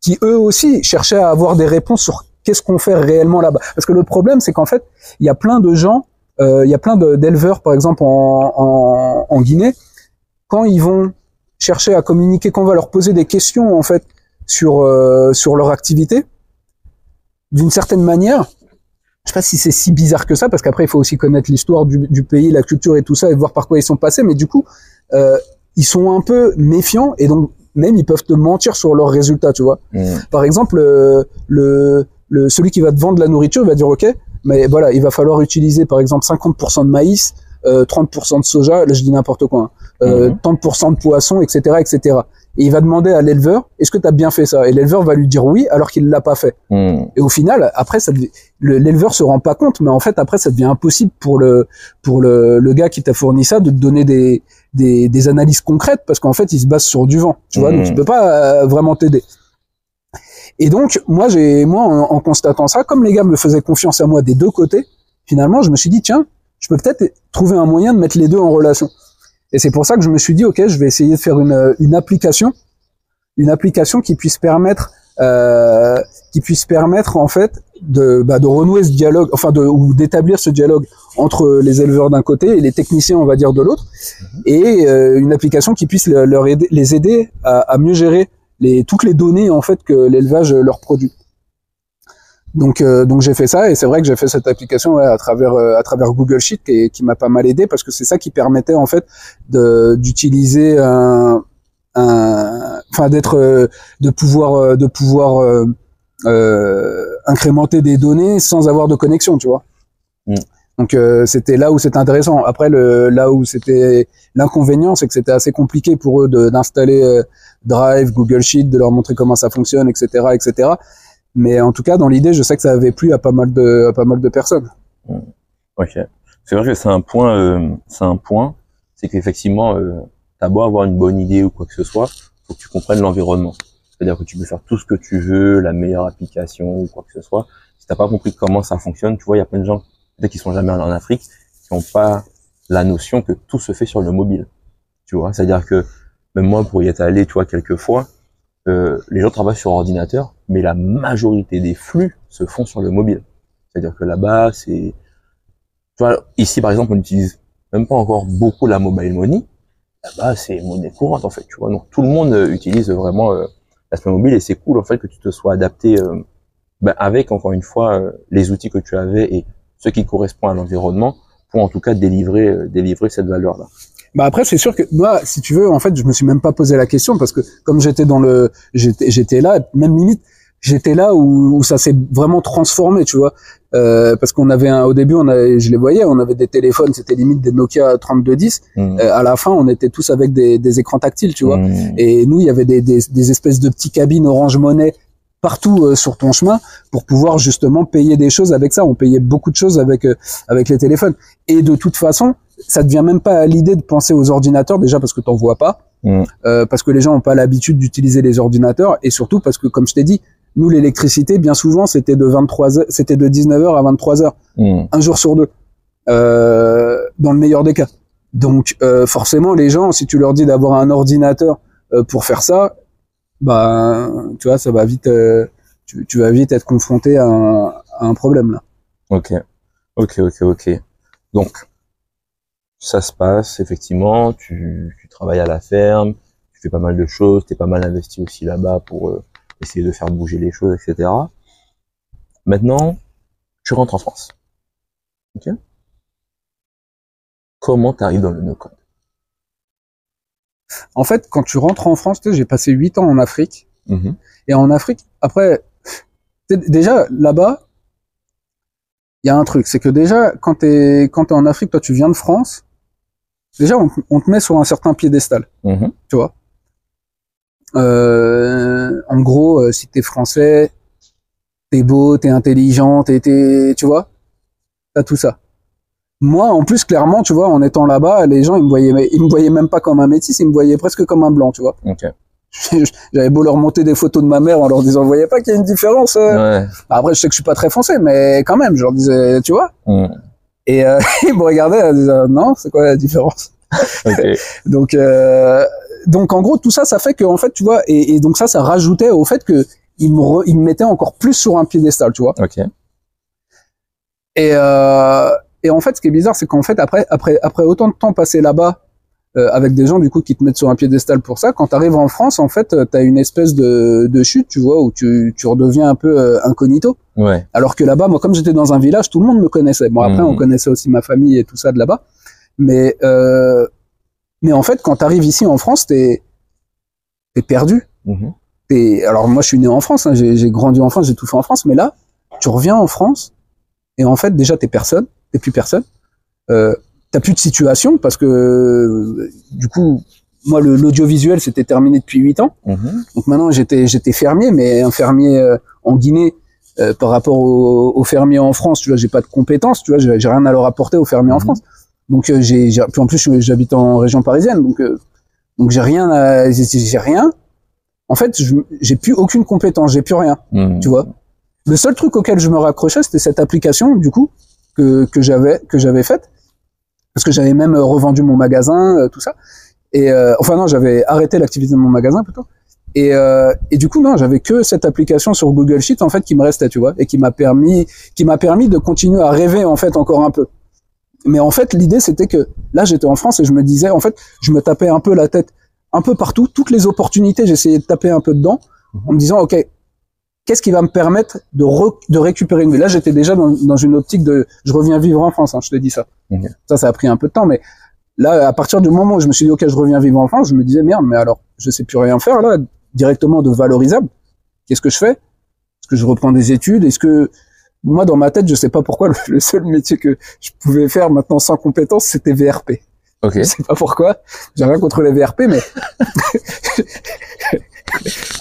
qui eux aussi cherchaient à avoir des réponses sur qu'est-ce qu'on fait réellement là-bas. Parce que le problème, c'est qu'en fait, il y a plein de gens, euh, il y a plein d'éleveurs, par exemple en, en, en Guinée, quand ils vont chercher à communiquer, quand on va leur poser des questions en fait sur euh, sur leur activité, d'une certaine manière, je sais pas si c'est si bizarre que ça, parce qu'après il faut aussi connaître l'histoire du, du pays, la culture et tout ça, et voir par quoi ils sont passés. Mais du coup, euh, ils sont un peu méfiants et donc même ils peuvent te mentir sur leurs résultats, tu vois. Par exemple, euh, le, le celui qui va te vendre la nourriture, il va dire ok, mais voilà, il va falloir utiliser par exemple 50% de maïs, euh, 30% de soja, là je dis n'importe quoi, hein, euh, Mhm. 30% de poisson, etc., etc. Et il va demander à l'éleveur, est-ce que tu as bien fait ça? Et l'éleveur va lui dire oui, alors qu'il l'a pas fait. Mm. Et au final, après, ça l'éleveur se rend pas compte, mais en fait, après, ça devient impossible pour le pour le, le gars qui t'a fourni ça de te donner des des, des analyses concrètes parce qu'en fait, il se base sur du vent, tu vois, donc Mhm. il peut pas euh, vraiment t'aider. Et donc, moi, j'ai moi en, en constatant ça, comme les gars me faisaient confiance à moi des deux côtés, finalement, je me suis dit tiens, je peux peut-être trouver un moyen de mettre les deux en relation. Et c'est pour ça que je me suis dit ok, je vais essayer de faire une une application, une application qui puisse permettre euh, qui puisse permettre en fait de, bah, de renouer ce dialogue, enfin de ou d'établir ce dialogue entre les éleveurs d'un côté et les techniciens, on va dire, de l'autre, et euh, une application qui puisse le- leur aider, les aider à, à mieux gérer les, toutes les données en fait que l'élevage leur produit. Donc, euh, donc j'ai fait ça et c'est vrai que j'ai fait cette application ouais, à travers euh, à travers Google Sheet qui, qui m'a pas mal aidé parce que c'est ça qui permettait en fait d'utiliser un, un enfin d'être euh, de pouvoir euh, de pouvoir euh, euh, incrémenter des données sans avoir de connexion, tu vois. Mm. Donc euh, c'était là où c'était intéressant. Après le là où c'était l'inconvénient, c'est que c'était assez compliqué pour eux d'installer euh, Drive, Google Sheet, de leur montrer comment ça fonctionne, etc., etc. Mais en tout cas, dans l'idée, je sais que ça avait plu à pas mal de à pas mal de personnes. Ok. C'est vrai que c'est un point, euh, c'est un point, c'est qu'effectivement, euh, t'as beau avoir une bonne idée ou quoi que ce soit, faut que tu comprennes l'environnement. C'est-à-dire que tu peux faire tout ce que tu veux, la meilleure application ou quoi que ce soit. Si t'as pas compris comment ça fonctionne, tu vois, il y a plein de gens peut-être qui sont jamais allés en Afrique, qui n'ont pas la notion que tout se fait sur le mobile. Tu vois, c'est-à-dire que même moi, pour y être allé, tu vois, quelques fois, les gens travaillent sur ordinateur, mais la majorité des flux se font sur le mobile. C'est-à-dire que là-bas, c'est tu vois, ici, par exemple, on n'utilise même pas encore beaucoup la mobile money. Là-bas, c'est monnaie courante, en fait, tu vois. Donc, tout le monde euh, utilise vraiment euh, l'aspect mobile et c'est cool, en fait, que tu te sois adapté euh, ben, avec, encore une fois, les outils que tu avais et ce qui correspond à l'environnement pour, en tout cas, délivrer cette valeur-là. Bah après, c'est sûr que moi, si tu veux, en fait, je me suis même pas posé la question parce que comme j'étais dans le, j'étais, j'étais là, même limite, j'étais là où, où ça s'est vraiment transformé, tu vois. Euh, parce qu'on avait un, au début, on avait, je les voyais, on avait des téléphones, c'était limite des Nokia 3210. Mm. Euh, à la fin, on était tous avec des, des écrans tactiles, tu vois. Mm. Et nous, il y avait des, des, des espèces de petits cabines Orange Monnaie partout euh, sur ton chemin pour pouvoir justement payer des choses avec ça. On payait beaucoup de choses avec euh, avec les téléphones. Et de toute façon, ça te vient même pas à l'idée de penser aux ordinateurs déjà parce que t'en vois pas, Mm. euh, parce que les gens ont pas l'habitude d'utiliser les ordinateurs et surtout parce que comme je t'ai dit, nous l'électricité bien souvent c'était de 23 heures, c'était de 19h à 23h Mm. un jour sur deux, euh, dans le meilleur des cas. Donc euh, forcément, les gens, si tu leur dis d'avoir un ordinateur pour faire ça, bah, tu vois, ça va vite, tu, tu vas vite être confronté à un, à un problème là. Ok, ok, ok, ok. Donc, ça se passe, effectivement, tu, tu travailles à la ferme, tu fais pas mal de choses, t'es pas mal investi aussi là-bas pour euh, essayer de faire bouger les choses, etc. Maintenant, tu rentres en France. Ok? Comment t'arrives dans le no-code? En fait, quand tu rentres en France, tu j'ai passé huit ans en Afrique Mhm. et en Afrique, après, tu déjà là-bas, il y a un truc, c'est que déjà quand t'es quand t'es en Afrique, toi tu viens de France, déjà on, on te met sur un certain piédestal. Mhm. tu vois. Euh, en gros, euh, si t'es français, t'es beau, t'es intelligent, t'es, t'es- tu vois, t'as tout ça. Moi, en plus, clairement, tu vois, en étant là-bas, les gens, ils me voyaient, ils me voyaient même pas comme un métis, ils me voyaient presque comme un blanc, tu vois. J'avais beau leur monter des photos de ma mère en leur disant, vous voyez pas qu'il y a une différence. euh Ouais. Après, je sais que je suis pas très français, mais quand même, je leur disais, tu vois. Mm. Et euh, ils me regardaient, ils disaient, non, c'est quoi la différence? Donc, euh, donc en gros, tout ça, ça fait que en fait, tu vois, et, et donc ça, ça rajoutait au fait que il me, re- il me mettait encore plus sur un piédestal, tu vois. Ok. Et, euh, et en fait, ce qui est bizarre, c'est qu'en fait, après, après, après autant de temps passé là-bas, euh, avec des gens du coup qui te mettent sur un piédestal pour ça, quand tu arrives en France, en fait, tu as une espèce de, de chute, tu vois, où tu, tu redeviens un peu euh, incognito. Ouais. Alors que là-bas, moi, comme j'étais dans un village, tout le monde me connaissait. Bon, après, Mhm. on connaissait aussi ma famille et tout ça de là-bas. Mais, euh, mais en fait, quand tu arrives ici en France, t'es es perdu. T'es- alors moi, je suis né en France, hein, j'ai j'ai grandi en France, j'ai tout fait en France. Mais là, tu reviens en France et en fait, déjà, t'es personne, t'es plus personne. Euh, T'as plus de situation parce que du coup, moi, l'audiovisuel, c'était terminé depuis huit ans. Mhm. Donc maintenant, j'étais j'étais fermier, mais un fermier euh, en Guinée euh, par rapport aux au fermiers en France, tu vois, j'ai pas de compétences, tu vois, j'ai rien à leur apporter aux fermiers en Mhm. France. Donc euh, j'ai puis en plus j'habite en région parisienne, donc donc j'ai rien, à- j'ai rien. En fait, j'ai plus aucune compétence, j'ai plus rien, Mhm. tu vois. Le seul truc auquel je me raccrochais, c'était cette application, du coup, que que j'avais que j'avais faite, parce que j'avais même euh, revendu mon magasin, euh, tout ça. Et euh, enfin non, j'avais arrêté l'activité de mon magasin plutôt. Et, euh, et du coup non, j'avais que cette application sur Google Sheet en fait qui me restait, tu vois, et qui m'a permis, qui m'a permis de continuer à rêver en fait encore un peu. Mais en fait, l'idée c'était que là j'étais en France et je me disais, en fait, je me tapais un peu la tête un peu partout, toutes les opportunités, j'essayais de taper un peu dedans, en me disant, ok, qu'est-ce qui va me permettre de, re- de récupérer une vie? Là, j'étais déjà dans, dans une optique de, je reviens vivre en France, hein, je te dis ça. Ça, ça a pris un peu de temps, mais là, à partir du moment où je me suis dit, ok, je reviens vivre en France, je me disais, merde, mais alors, je sais plus rien faire là, directement de valorisable. Qu'est-ce que je fais? Est-ce que je reprends des études? Est-ce que moi, dans ma tête, je sais pas pourquoi, le, le seul métier que je pouvais faire maintenant sans compétence, c'était VRP. Ok. Je sais pas pourquoi. J'ai rien contre les VRP, mais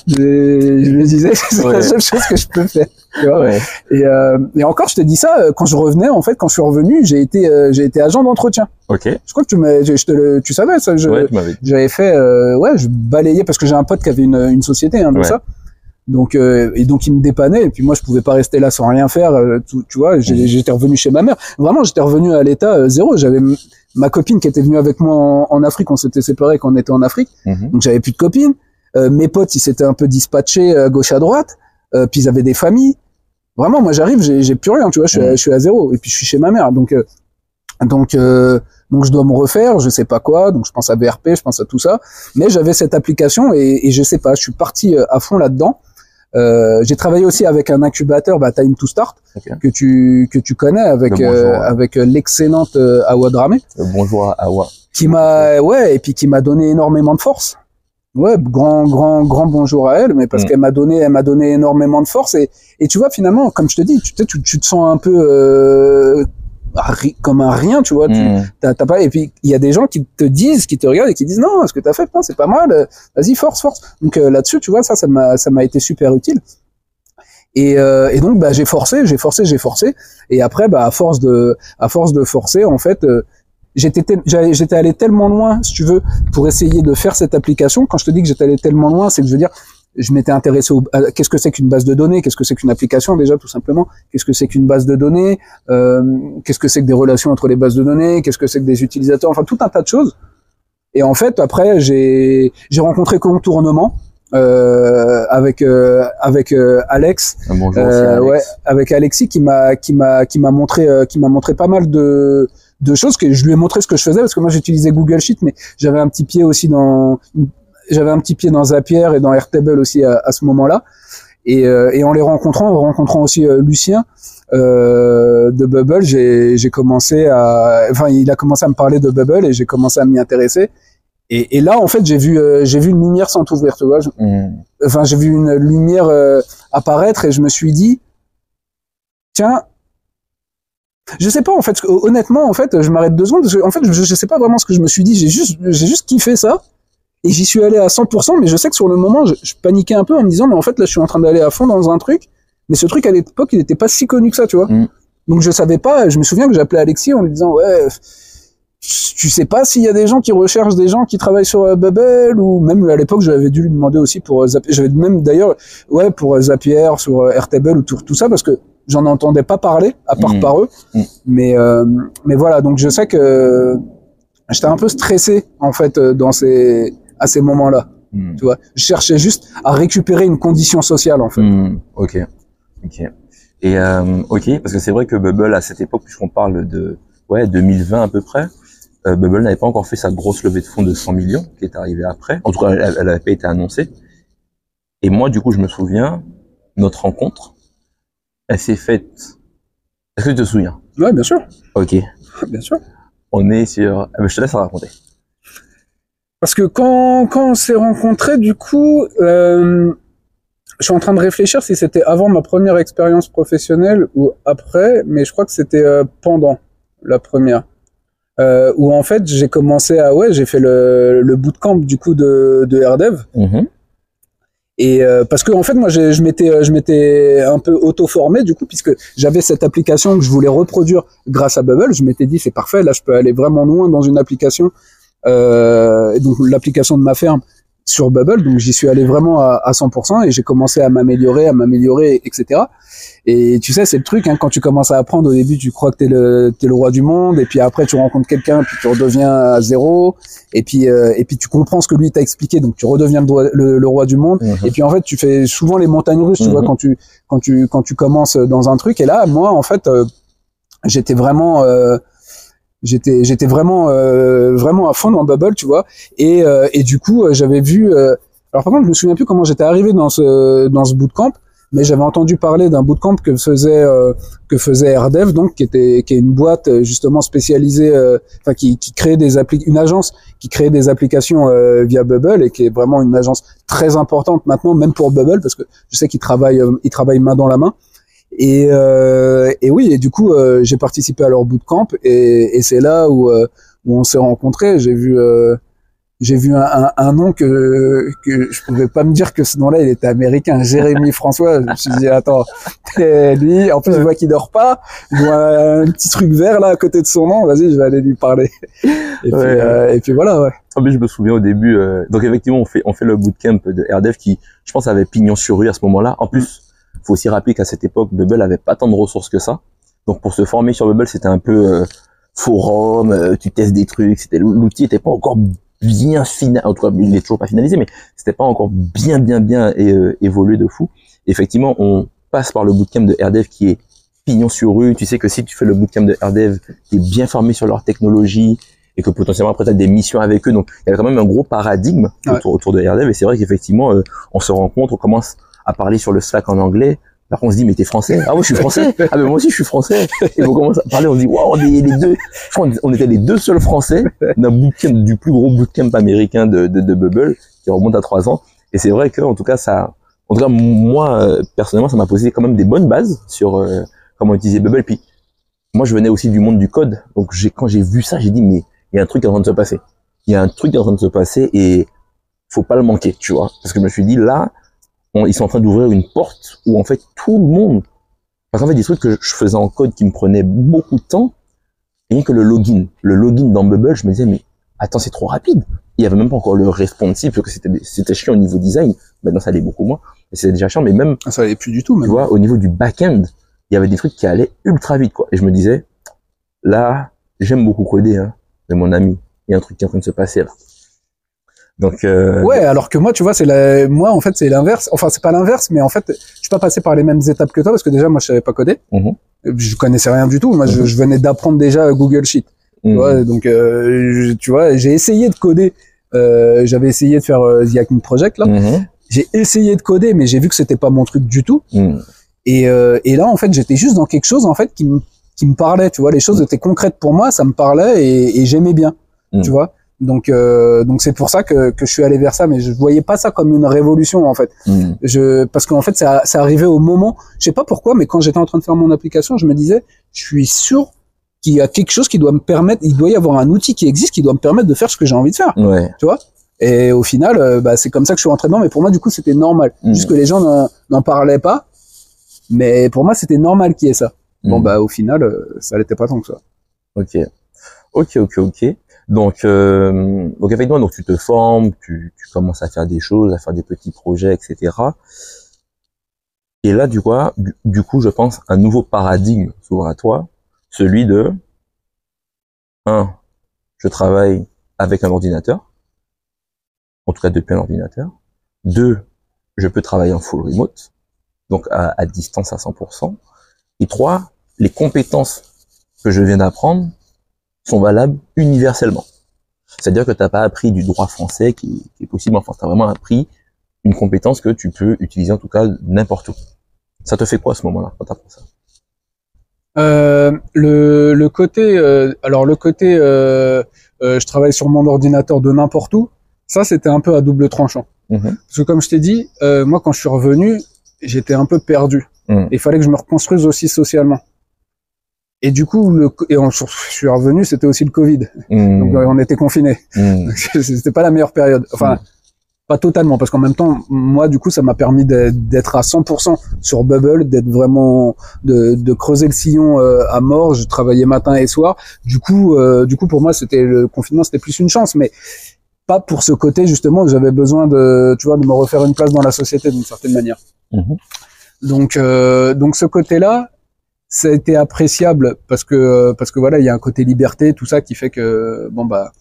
je, me disais, c'est Ouais. la seule chose que je peux faire. Tu vois Ouais. et, euh, et encore, je te dis ça, euh, quand je revenais, en fait, quand je suis revenu, j'ai été, euh, j'ai été agent d'entretien. Ok. Je crois que tu je, je te le, tu savais ça. Je, Ouais, j'avais fait, euh, ouais, je balayais parce que j'ai un pote qui avait une, une société, hein, Ouais. ça. Donc, et donc il me dépannait. Et puis moi, je pouvais pas rester là sans rien faire. tu, vois, Mhm. j'étais revenu chez ma mère. Vraiment, j'étais revenu à l'état zéro. J'avais ma copine qui était venue avec moi en, en Afrique. On s'était séparés quand on était en Afrique. Mhm. Donc j'avais plus de copines. Euh, mes potes, ils s'étaient un peu dispatchés euh, gauche à droite. Euh, puis ils avaient des familles. Vraiment, moi j'arrive, j'ai j'ai plus rien. Tu vois, je suis, à, je suis à zéro. Et puis je suis chez ma mère. Donc euh, donc euh, donc je dois me refaire. Je sais pas quoi. Donc je pense à BRP, je pense à tout ça. Mais j'avais cette application et, et je sais pas. Je suis parti à fond là-dedans. Euh, j'ai travaillé aussi avec un incubateur, bah, Time to Start, que tu que tu connais avec Le euh, avec l'excellente euh, Awa Dramé Bonjour Awa. qui m'a ouais et puis qui m'a donné énormément de force ouais, grand, grand, grand bonjour à elle, mais parce Mm. qu'elle m'a donné, elle m'a donné énormément de force et, et tu vois finalement, comme je te dis, tu, tu, tu- tu te sens un peu euh, comme un rien, tu vois. tu- Mm. pas, et puis il y a des gens qui te disent, qui te regardent et qui disent non, ce que t'as fait, putain, c'est pas mal, euh, vas-y, force, force. Donc euh, là-dessus, tu vois, ça, ça m'a, ça m'a été super utile. Et, euh, et donc, bah, j'ai forcé, j'ai forcé, j'ai forcé. Et après, bah, à force de, à force de forcer, en fait, euh, j'étais, tel- j'allais- j'étais allé tellement loin, si tu veux, pour essayer de faire cette application. Quand je te dis que j'étais allé tellement loin, c'est que je veux dire, je m'étais intéressé au, à- qu'est-ce que c'est qu'une base de données, qu'est-ce que c'est qu'une application déjà, tout simplement, qu'est-ce que c'est qu'une base de données, euh, qu'est-ce que c'est que des relations entre les bases de données, qu'est-ce que c'est que des utilisateurs, enfin tout un tas de choses. Et en fait, après, j'ai j'ai rencontré Contournement euh, avec euh, avec euh, Alex, Un bonjour euh, Alex. ouais, avec Alexis qui m'a qui m'a qui m'a montré euh, qui m'a montré pas mal de de choses que je lui ai montré ce que je faisais parce que moi j'utilisais Google Sheet mais j'avais un petit pied aussi dans j'avais un petit pied dans Zapier et dans Airtable aussi à, à ce moment-là. Et, euh, et en les rencontrant en rencontrant aussi euh, Lucien euh, de Bubble j'ai j'ai commencé à enfin il a commencé à me parler de Bubble et j'ai commencé à m'y intéresser. Et, et là en fait j'ai vu euh, j'ai vu une lumière s'entrouvrir tu vois. Je- Mm. enfin j'ai vu une lumière euh, apparaître et je me suis dit tiens je sais pas en fait honnêtement en fait je m'arrête deux secondes parce que en fait je, je sais pas vraiment ce que je me suis dit. J'ai juste j'ai juste kiffé ça. Et j'y suis allé à 100% mais je sais que sur le moment je, je paniquais un peu en me disant mais en fait là je suis en train d'aller à fond dans un truc. Mais ce truc à l'époque il était pas si connu que ça tu vois. Mm. donc je savais pas je me souviens que j'appelais Alexis en lui disant ouais tu sais pas s'il y a des gens qui recherchent des gens qui travaillent sur euh, Bubble ou même à l'époque j'avais dû lui demander aussi pour euh, Zapier j'avais même d'ailleurs ouais pour euh, Zapier sur Airtable ou tout, tout ça parce que j'en entendais pas parler à part Mhm. par eux Mhm. mais euh, mais voilà donc je sais que j'étais un peu stressé en fait euh, dans ces à ces moments-là Mm. tu vois je cherchais juste à récupérer une condition sociale en fait ok, ok. Et euh, ok, parce que c'est vrai que Bubble à cette époque, puisqu'on parle de ouais 2020 à peu près, euh, Bubble n'avait pas encore fait sa grosse levée de fonds de 100 millions qui est arrivée après. En tout cas, elle, elle avait pas été annoncée. Et moi, du coup, je me souviens, notre rencontre, elle s'est faite. Est-ce que tu te souviens? Ouais bien sûr Ok. bien sûr On est sur. Ah, je te laisse raconter. Parce que quand, quand on s'est rencontrés, du coup, euh, je suis en train de réfléchir si c'était avant ma première expérience professionnelle ou après, mais je crois que c'était euh, pendant la première. Euh, où en fait j'ai commencé à ouais j'ai fait le, le bootcamp du coup de, de RDev Mhm. Et euh, parce que en fait moi je m'étais euh, je m'étais un peu auto formé du coup puisque j'avais cette application que je voulais reproduire grâce à Bubble. Je m'étais dit c'est parfait là je peux aller vraiment loin dans une application. Euh, donc l'application de ma ferme sur Bubble donc j'y suis allé vraiment à, à 100% et j'ai commencé à m'améliorer à m'améliorer etc et tu sais c'est le truc hein, quand tu commences à apprendre au début tu crois que t'es le t'es le roi du monde et puis après tu rencontres quelqu'un puis tu redeviens à zéro et puis euh, et puis tu comprends ce que lui t'a expliqué donc tu redeviens le, droit- le- le roi du monde Mhm. et puis en fait, tu fais souvent les montagnes russes, tu Mhm. vois, quand tu quand tu quand tu commences dans un truc. Et là, moi, en fait, euh, j'étais vraiment euh, j'étais j'étais vraiment euh, vraiment à fond dans Bubble, tu vois. Et euh, et du coup, euh, j'avais vu. euh, alors par contre, je me souviens plus comment j'étais arrivé dans ce dans ce bootcamp, mais j'avais entendu parler d'un bootcamp que faisait euh, que faisait RDev, donc qui était qui est une boîte euh, justement spécialisée, enfin qui qui crée des appli une agence qui crée des applications via Bubble et qui est vraiment une agence très importante maintenant, même pour Bubble, parce que je sais qu'ils travaillent, ils travaillent main dans la main. Et, euh, et oui, et du coup, euh, j'ai participé à leur bootcamp et, et c'est là où, euh, où on s'est rencontrés. J'ai vu, euh, j'ai vu un, un, un nom que que je pouvais pas me dire que ce nom-là, il était américain, Jérémy François. Je me suis dit attends, et lui, en plus je vois qu'il dort pas, je vois un petit truc vert là à côté de son nom. Vas-y, je vais aller lui parler. Et puis, Ouais. euh, et puis voilà, ouais. Ah, mais je me souviens au début. euh, donc effectivement, on fait on fait le bootcamp de RDev qui, je pense, avait pignon sur rue à ce moment-là. En plus, faut aussi rappeler qu'à cette époque, Bubble avait pas tant de ressources que ça. Donc pour se former sur Bubble, c'était un peu euh, forum, euh, tu testes des trucs. C'était l'outil était pas encore bien final. En tout cas, il est toujours pas finalisé, mais c'était pas encore bien bien bien euh, évolué de fou. Effectivement, on passe par le bootcamp de RDev qui est pignon sur rue. Tu sais que si tu fais le bootcamp de RDev, qui est bien formé sur leur technologie et que potentiellement après tu as des missions avec eux. Donc il y avait quand même un gros paradigme Ouais. autour, autour de RDev et c'est vrai qu'effectivement euh, on se rencontre, on commence à parler sur le Slack en anglais. Par contre on se dit mais t'es français? Ah oui je suis français? Ah mais moi aussi je suis français Et on commence à parler, on se dit waouh on est les deux on était les deux seuls français d'un bootcamp, du plus gros bootcamp américain de, de, de Bubble qui remonte à trois ans. Et c'est vrai que, en tout cas, ça, en tout cas, moi, euh, personnellement, ça m'a posé quand même des bonnes bases sur euh, comment utiliser Bubble. Puis, moi, je venais aussi du monde du code. Donc, j'ai, quand j'ai vu ça, j'ai dit, mais il y a un truc qui est en train de se passer. Il y a un truc qui est en train de se passer et faut pas le manquer, tu vois. Parce que je me suis dit, là, on- ils sont en train d'ouvrir une porte où, en fait, tout le monde, parce qu'en fait, des trucs que je faisais en code qui me prenaient beaucoup de temps, rien que le login. Le login dans Bubble, je me disais, mais attends, c'est trop rapide. Il y avait même pas encore le responsive, parce que c'était, c'était chiant au niveau design. Maintenant, ça allait beaucoup moins. Et c'était déjà chiant, mais même, Ça allait plus du tout, tu même. vois, au niveau du back-end, il y avait des trucs qui allaient ultra vite, quoi. Et je me disais, là, j'aime beaucoup coder, hein, mais mon ami, il y a un truc qui est en train de se passer, là. Donc, euh, Ouais, alors que moi, tu vois, c'est la... moi, en fait, c'est l'inverse. Enfin, c'est pas l'inverse, mais en fait, je suis pas passé par les mêmes étapes que toi parce que déjà, moi, je savais pas coder. Mhm. Je connaissais rien du tout. Moi, je, Mhm. je venais d'apprendre déjà Google Sheet. Tu mm, vois, donc, euh, je- tu vois, j'ai essayé de coder. Euh, J'avais essayé de faire euh, The Hacking Project là. mhm, J'ai essayé de coder, mais j'ai vu que c'était pas mon truc du tout. Et, euh, et là, en fait, j'étais juste dans quelque chose en fait qui me qui me parlait. Tu vois, les choses étaient concrètes pour moi, ça me parlait et, et j'aimais bien. Tu vois. Donc euh, donc c'est pour ça que que je suis allé vers ça, mais je voyais pas ça comme une révolution en fait. mm, Je parce qu'en fait ça ça arrivait au moment, je sais pas pourquoi, mais quand j'étais en train de faire mon application, je me disais, je suis sûr qu'il y a quelque chose qui doit me permettre, il doit y avoir un outil qui existe qui doit me permettre de faire ce que j'ai envie de faire. ouais, Et au final, euh, bah, c'est comme ça que je suis rentré dedans. Mais pour moi, du coup, c'était normal. Mm. Juste que les gens n'en- parlaient pas. Mais pour moi, c'était normal qu'il y ait ça. Bon, mm. bah, au final, euh, ça l'était pas tant que ça. Ok, ok, ok, ok. Donc, euh, donc donc tu te formes, tu, commences à faire des choses, à faire des petits projets, etc. Et là, du coup, du, du coup, je pense un nouveau paradigme s'ouvre à toi, celui de un, je travaille avec un ordinateur, en tout cas depuis un ordinateur. Deux, je peux travailler en full remote, donc à, à distance à 100%. Et trois, les compétences que je viens d'apprendre sont valables universellement. C'est-à-dire que tu n'as pas appris du droit français qui, qui est possible en France. Tu as vraiment appris une compétence que tu peux utiliser en tout cas n'importe où. Ça te fait quoi à ce moment-là quand tu apprends ça? Euh, le, le côté, euh, alors le côté, euh, euh, je travaille sur mon ordinateur de n'importe où. Ça, c'était un peu à double tranchant. Mhm. Parce que comme je t'ai dit, euh, moi, quand je suis revenu, j'étais un peu perdu. Mhm. Il fallait que je me reconstruise aussi socialement. Et du coup, le, et en- je suis revenu, c'était aussi le Covid. Mmh. Donc euh, on était confinés. Mmh. C'était pas la meilleure période. Enfin, pas totalement, parce qu'en même temps, moi, du coup, ça m'a permis d'être à 100% sur Bubble, d'être vraiment, de, de creuser le sillon euh, à mort. Je travaillais matin et soir. Du coup, euh, du coup, pour moi, c'était le confinement, c'était plus une chance, mais pas pour ce côté justement où j'avais besoin de, tu vois, de me refaire une place dans la société d'une certaine manière. Mhm. Donc, euh, donc ce côté-là, ça a été appréciable parce que parce que voilà, il y a un côté liberté, tout ça qui fait que bon bah,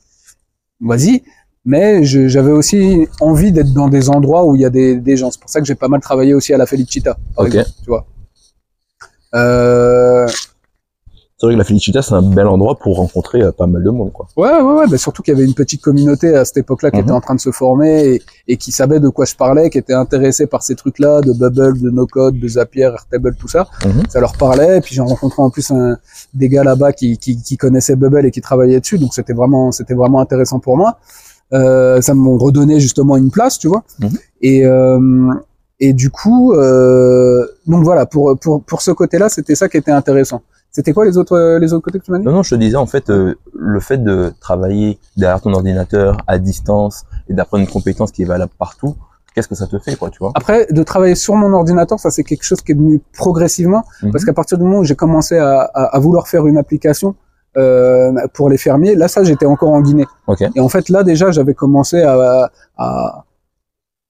vas-y. Mais j'avais aussi envie d'être dans des endroits où il y a des, des gens. C'est pour ça que j'ai pas mal travaillé aussi à la Felicita, par exemple, tu vois. Euh, C'est vrai que la Felicita, c'est un bel endroit pour rencontrer euh, pas mal de monde, quoi. Ouais, ouais, ouais. Bah, surtout qu'il y avait une petite communauté à cette époque-là qui Mhm. était en train de se former et, et qui savait de quoi je parlais, qui était intéressé par ces trucs-là, de Bubble, de NoCode, de Zapier, Airtable, tout ça. Mhm. Ça leur parlait. Et puis j'ai rencontré en plus un, des gars là-bas qui, qui, qui connaissaient Bubble et qui travaillaient dessus. Donc c'était vraiment, c'était vraiment intéressant pour moi. Euh, ça m'ont redonné justement une place, tu vois. Mhm. Et euh, et du coup, euh, donc voilà, pour pour pour ce côté-là, c'était ça qui était intéressant. C'était quoi les autres les autres côtés que tu m'as dit? Non, non, je te disais, en fait, euh, le fait de travailler derrière ton ordinateur, à distance, et d'apprendre une compétence qui est valable partout, qu'est-ce que ça te fait, quoi, tu vois? Après, de travailler sur mon ordinateur, ça c'est quelque chose qui est venu progressivement, Mhm. parce qu'à partir du moment où j'ai commencé à, à, à vouloir faire une application euh, pour les fermiers, là ça j'étais encore en Guinée. Ok. Et en fait là déjà j'avais commencé à, à...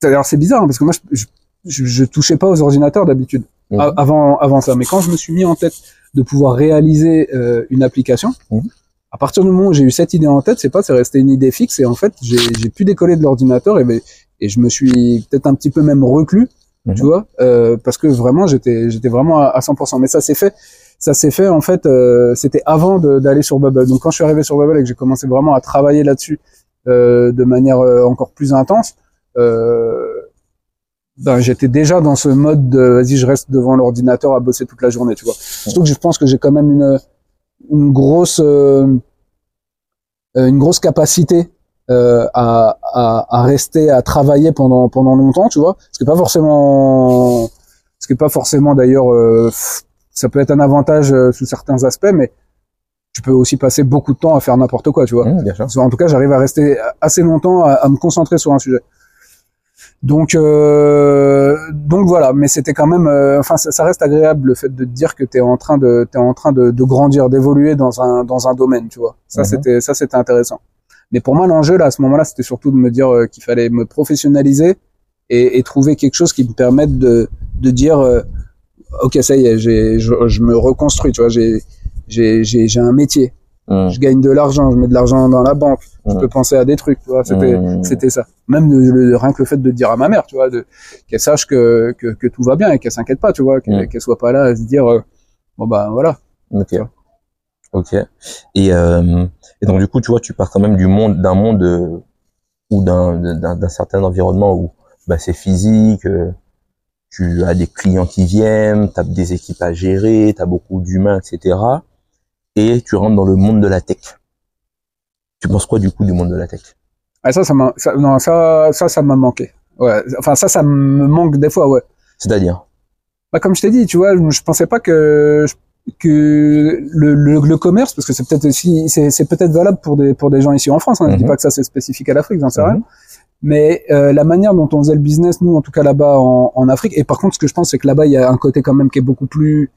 alors c'est bizarre hein, parce que moi je, je, je, je touchais pas aux ordinateurs d'habitude Mhm. avant avant ça, mais quand je me suis mis en tête de pouvoir réaliser euh, une application. Mhm. À partir du moment où j'ai eu cette idée en tête, c'est pas, c'est resté une idée fixe et en fait, j'ai j'ai pu décoller de l'ordinateur et, et je me suis peut-être un petit peu même reclus Mhm. tu vois, euh, parce que vraiment j'étais j'étais vraiment à, à 100%. Mais ça s'est fait, ça s'est fait en fait, euh, c'était avant de- d'aller sur Bubble. Donc quand je suis arrivé sur Bubble et que j'ai commencé vraiment à travailler là-dessus euh, de manière euh, encore plus intense, euh, ben j'étais déjà dans ce mode de vas-y je reste devant l'ordinateur à bosser toute la journée, tu vois. Surtout que je pense que j'ai quand même une une grosse euh, une grosse capacité euh, à, à, à, rester à travailler pendant pendant longtemps, tu vois. Ce qui est pas forcément, ce qui est pas forcément d'ailleurs, euh, ça peut être un avantage euh, sous certains aspects, mais tu peux aussi passer beaucoup de temps à faire n'importe quoi, tu vois. Mmh, bien sûr. En tout cas, j'arrive à rester assez longtemps à, à, me concentrer sur un sujet. Donc, euh, donc voilà. Mais c'était quand même, euh, enfin, ça, ça, reste agréable le fait de te dire que t'es en train de, t'es en train de, de grandir, d'évoluer dans un dans un domaine, tu vois. Ça, Mhm. c'était, ça, c'était intéressant. Mais pour moi, l'enjeu là, à ce moment-là, c'était surtout de me dire euh, qu'il fallait me professionnaliser et, et trouver quelque chose qui me permette de de dire, euh, ok, ça y est, j'ai, je, je me reconstruis, tu vois. J'ai j'ai j'ai j'ai un métier Mmh. je gagne de l'argent, je mets de l'argent dans la banque, je Mhm. peux penser à des trucs, tu vois, c'était Mhm. c'était ça. Même de, le- rien que le fait de dire à ma mère, tu vois, de qu'elle sache que, que que tout va bien et qu'elle s'inquiète pas, tu vois, qu'elle qu'elle soit pas là à se dire euh, bon bah voilà. Ok. Ok. Et, euh, et donc du coup, tu vois, tu pars quand même du monde, d'un monde euh, ou d'un d'un d'un certain environnement où bah, c'est physique. tu as des clients qui viennent, tu as des équipes à gérer, tu as beaucoup d'humains, etc. Et tu rentres dans le monde de la tech. Tu penses quoi du coup du monde de la tech? Ah, ça ça m'a ça, non ça ça ça m'a manqué. Ouais, enfin ça ça me manque des fois, ouais. C'est-à-dire? Bah comme je t'ai dit, tu vois, je pensais pas que que le, le, le commerce, parce que c'est peut-être aussi, c'est, c'est peut-être valable pour des pour des gens ici en France. Hein, Je dis Mhm. pas que ça c'est spécifique à l'Afrique, j'en sais Mhm. rien. Mais euh, la manière dont on faisait le business, nous en tout cas là-bas en, en Afrique, et par contre ce que je pense c'est que là-bas il y a un côté quand même qui est beaucoup plus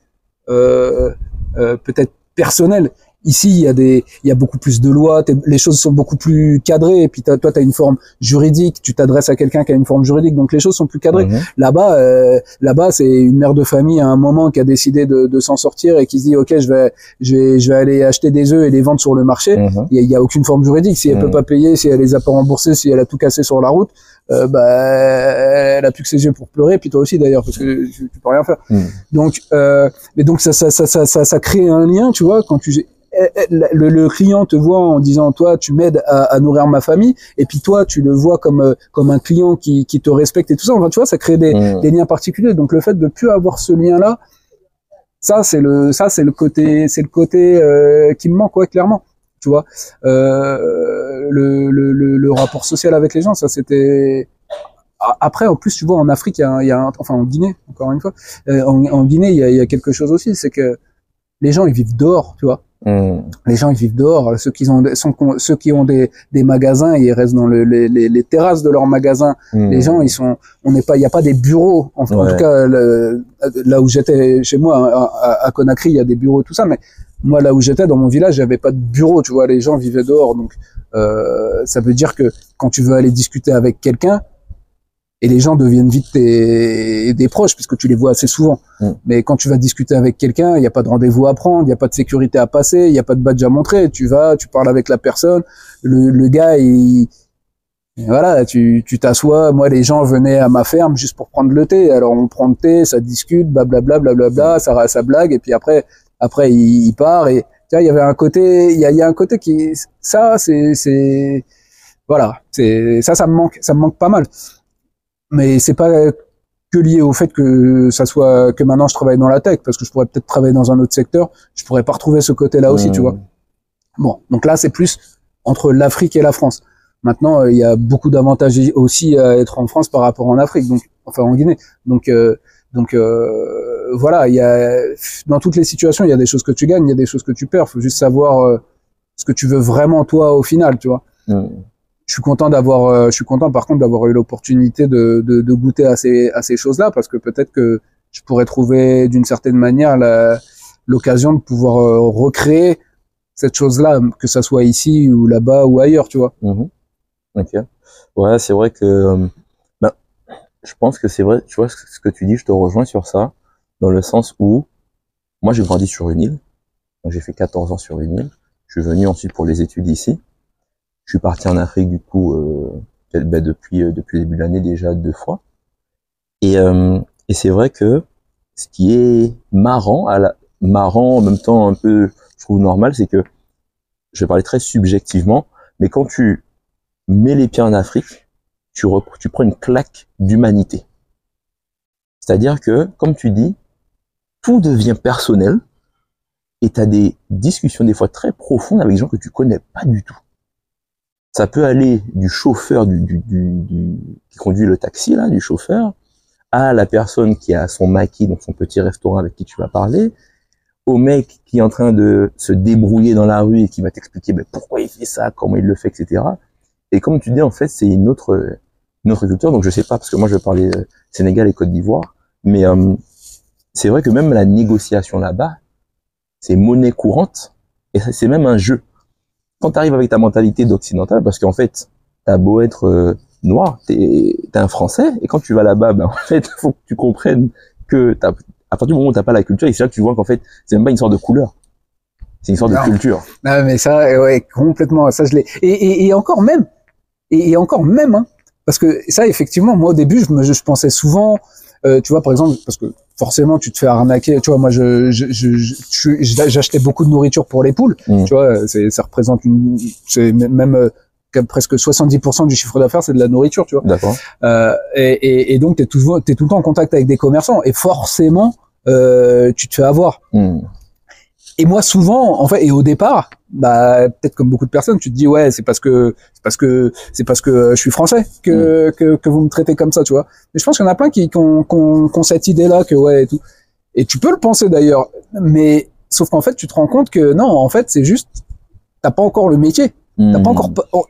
euh, euh, peut-être personnel. Ici il y a des, il y a beaucoup plus de lois, les choses sont beaucoup plus cadrées. Et puis t'as- toi tu as une forme juridique, tu t'adresses à quelqu'un qui a une forme juridique, donc les choses sont plus cadrées. Mhm. Là-bas, euh, là-bas, c'est une mère de famille à un moment qui a décidé de, de s'en sortir et qui se dit ok, je vais, je vais, je vais aller acheter des œufs et les vendre sur le marché. Mhm. Il y a, il y a aucune forme juridique. Si elle Mhm. peut pas payer, si elle les a pas remboursés, si elle a tout cassé sur la route, euh, bah, elle a plus que ses yeux pour pleurer. Puis toi aussi d'ailleurs, parce que tu, tu peux rien faire. Mhm. Donc, euh, mais donc ça, ça, ça, ça, ça, crée un lien, tu vois, quand tu le, le client te voit en disant toi tu m'aides à, à nourrir ma famille et puis toi tu le vois comme euh, comme un client qui, qui te respecte et tout ça. Enfin tu vois ça crée des, Mhm. des liens particuliers. Donc le fait de plus avoir ce lien là ça c'est le ça c'est le côté c'est le côté euh, qui me manque ouais clairement. Tu vois euh, le, le, le, le rapport social avec les gens ça c'était après en plus tu vois en Afrique il y a, il y a enfin en Guinée encore une fois euh, en, en Guinée il y a, il y a quelque chose aussi c'est que les gens ils vivent dehors tu vois Les gens ils vivent dehors. Ceux qui ont des- sont, ceux qui ont des, des magasins ils restent dans le- les, les, les terrasses de leurs magasins. Mhm. les gens ils sont on n'est pas il y a pas des bureaux. En, tout cas le- là où j'étais chez moi à, à- Conakry il y a des bureaux tout ça. Mais moi là où j'étais dans mon village avait pas de bureau tu vois. Les gens vivaient dehors. Donc euh, ça veut dire que quand tu veux aller discuter avec quelqu'un et les gens deviennent vite tes, des proches puisque tu les vois assez souvent. Mm. Mais quand tu vas discuter avec quelqu'un, il n'y a pas de rendez-vous à prendre, il n'y a pas de sécurité à passer, il n'y a pas de badge à montrer. Tu vas, tu parles avec la personne, le, le gars, il, voilà, tu tu t'assois. Moi, les gens venaient à ma ferme juste pour prendre le thé. Alors on prend le thé, ça discute, blablabla, blablabla, ça ça blague et puis après après il, il part et tu vois, il y avait un côté, il y a, y a un côté qui ça c'est c'est voilà, c'est ça ça me manque, ça me manque pas mal. Mais c'est pas que lié au fait que ça soit que maintenant je travaille dans la tech parce que je pourrais peut-être travailler dans un autre secteur, je pourrais pas retrouver ce côté-là aussi, tu vois. Bon, donc là c'est plus entre l'Afrique et la France. Maintenant, euh, il y a beaucoup d'avantages aussi à être en France par rapport en Afrique, donc enfin en Guinée. Donc euh, donc euh, voilà, il y a dans toutes les situations, il y a des choses que tu gagnes, il y a des choses que tu perds. Faut juste savoir euh, ce que tu veux vraiment toi au final, tu vois. Je suis content d'avoir euh, je suis content par contre d'avoir eu l'opportunité de, de, de goûter à ces à ces choses là parce que peut-être que je pourrais trouver d'une certaine manière l'occasion de pouvoir euh, recréer cette chose là que ça soit ici ou là-bas ou ailleurs tu vois Mhm. Ok. Ouais, c'est vrai que, euh, ben, je pense que c'est vrai, tu vois, ce que tu dis, je te rejoins sur ça, dans le sens où, moi, j'ai grandi sur une île. J'ai fait 14 ans sur une île. Je suis venu ensuite pour les études ici. Je suis parti en Afrique, du coup, euh, ben, depuis, euh, depuis le début de l'année déjà deux fois. Et, euh, et c'est vrai que ce qui est marrant, à la, marrant en même temps un peu, je trouve normal, c'est que, je vais parler très subjectivement, mais quand tu mets les pieds en Afrique, tu, tu prends une claque d'humanité. C'est-à-dire que, comme tu dis, tout devient personnel et tu as des discussions des fois très profondes avec des gens que tu connais pas du tout. Ça peut aller du chauffeur qui conduit le taxi là, du chauffeur, à la personne qui a son maquis, donc son petit restaurant avec qui tu vas parler, au mec qui est en train de se débrouiller dans la rue et qui va t'expliquer ben, pourquoi il fait ça, comment il le fait, etc. Et comme tu dis, en fait, c'est une autre, culture. Donc je sais pas parce que moi je parler euh, Sénégal et Côte d'Ivoire, mais euh, c'est vrai que même la négociation là-bas, c'est monnaie courante et c'est même un jeu. Quand tu arrives avec ta mentalité d'occidental, parce qu'en fait, t'as beau être euh, noir, t'es un Français, et quand tu vas là-bas, ben, en fait, faut que tu comprennes que t'as- à partir du moment où t'as pas la culture, et c'est là que tu vois qu'en fait, c'est même pas une histoire de couleur, c'est une histoire Non. de culture. Ah, mais ça, euh, ouais, complètement. Ça, je l'ai. Et, et, et encore même, et, et encore même, hein, parce que ça, effectivement, moi au début, je me, je pensais souvent, euh, tu vois, par exemple, parce que forcément, tu te fais arnaquer. Tu vois, moi, je, je, je, je- je- je- j'achetais beaucoup de nourriture pour les poules. Mm. Tu vois, c'est, ça représente une, c'est même euh, presque 70% du chiffre d'affaires, c'est de la nourriture, tu vois. D'accord Euh, et, et, et donc, t'es toujours, t'es tout le temps en contact avec des commerçants, et forcément, euh, tu te fais avoir. Hmm. Et moi, souvent, en fait, et au départ, bah, peut-être comme beaucoup de personnes, tu te dis, ouais, c'est parce que, c'est parce que, c'est parce que je suis français que, que, que vous me traitez comme ça, tu vois. Mais je pense qu'il y en a plein qui, qui ont, qui ont- qui ont cette idée-là que, ouais, et tout. Et tu peux le penser d'ailleurs. Mais, sauf qu'en fait, tu te rends compte que non, en fait, c'est juste, t'as pas encore le métier. T'as pas encore, pas- oh,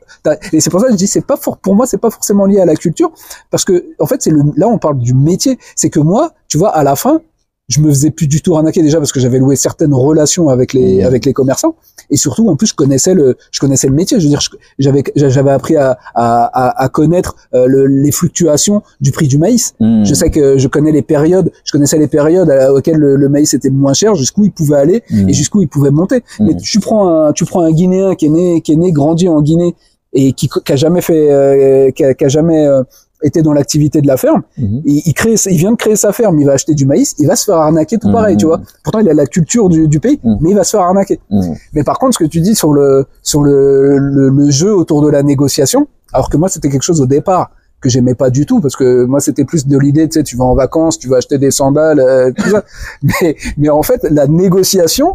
et c'est pour ça que je dis, c'est pas for- pour moi, c'est pas forcément lié à la culture, parce que en fait, c'est le, là, on parle du métier. C'est que moi, tu vois, à la fin, je me faisais plus du tout arnaquer déjà parce que j'avais loué certaines relations avec les Mhm. avec les commerçants, et surtout en plus, je connaissais le, je connaissais le métier. Je veux dire, j'avais j'avais appris à à, à, connaître euh, le- les fluctuations du prix du maïs. Hmm. Je sais que je connais les périodes, je connaissais les périodes à- auxquelles le, le maïs était moins cher, jusqu'où il pouvait aller Hmm. et jusqu'où il pouvait monter. Mais tu prends un, tu prends un Guinéen qui est né, qui est né, grandi en Guinée et qui, qui a jamais fait, euh, qui, a, qui a jamais euh, été dans l'activité de la ferme. Mhm. Il, il crée, il vient de créer sa ferme, il va acheter du maïs, il va se faire arnaquer tout pareil, Mhm. tu vois. Pourtant, il a la culture du, du pays, Mhm. mais il va se faire arnaquer. Mais par contre, ce que tu dis sur le, sur le, le, le jeu autour de la négociation, alors que moi, c'était quelque chose au départ que j'aimais pas du tout parce que moi c'était plus de l'idée tu sais tu vas en vacances tu vas acheter des sandales euh, tout ça mais mais en fait la négociation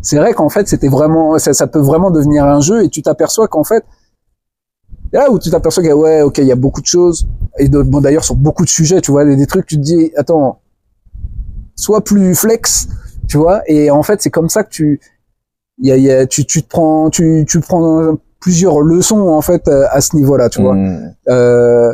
c'est vrai qu'en fait c'était vraiment ça, ça peut vraiment devenir un jeu et tu t'aperçois qu'en fait là où tu t'aperçois que ouais ok il y a beaucoup de choses et de- bon d'ailleurs sur beaucoup de sujets tu vois des, des trucs tu te dis attends sois plus flex tu vois et en fait c'est comme ça que tu y a, y a- tu, tu te prends tu, tu prends plusieurs leçons en fait euh, à ce niveau là tu vois Hmm. euh,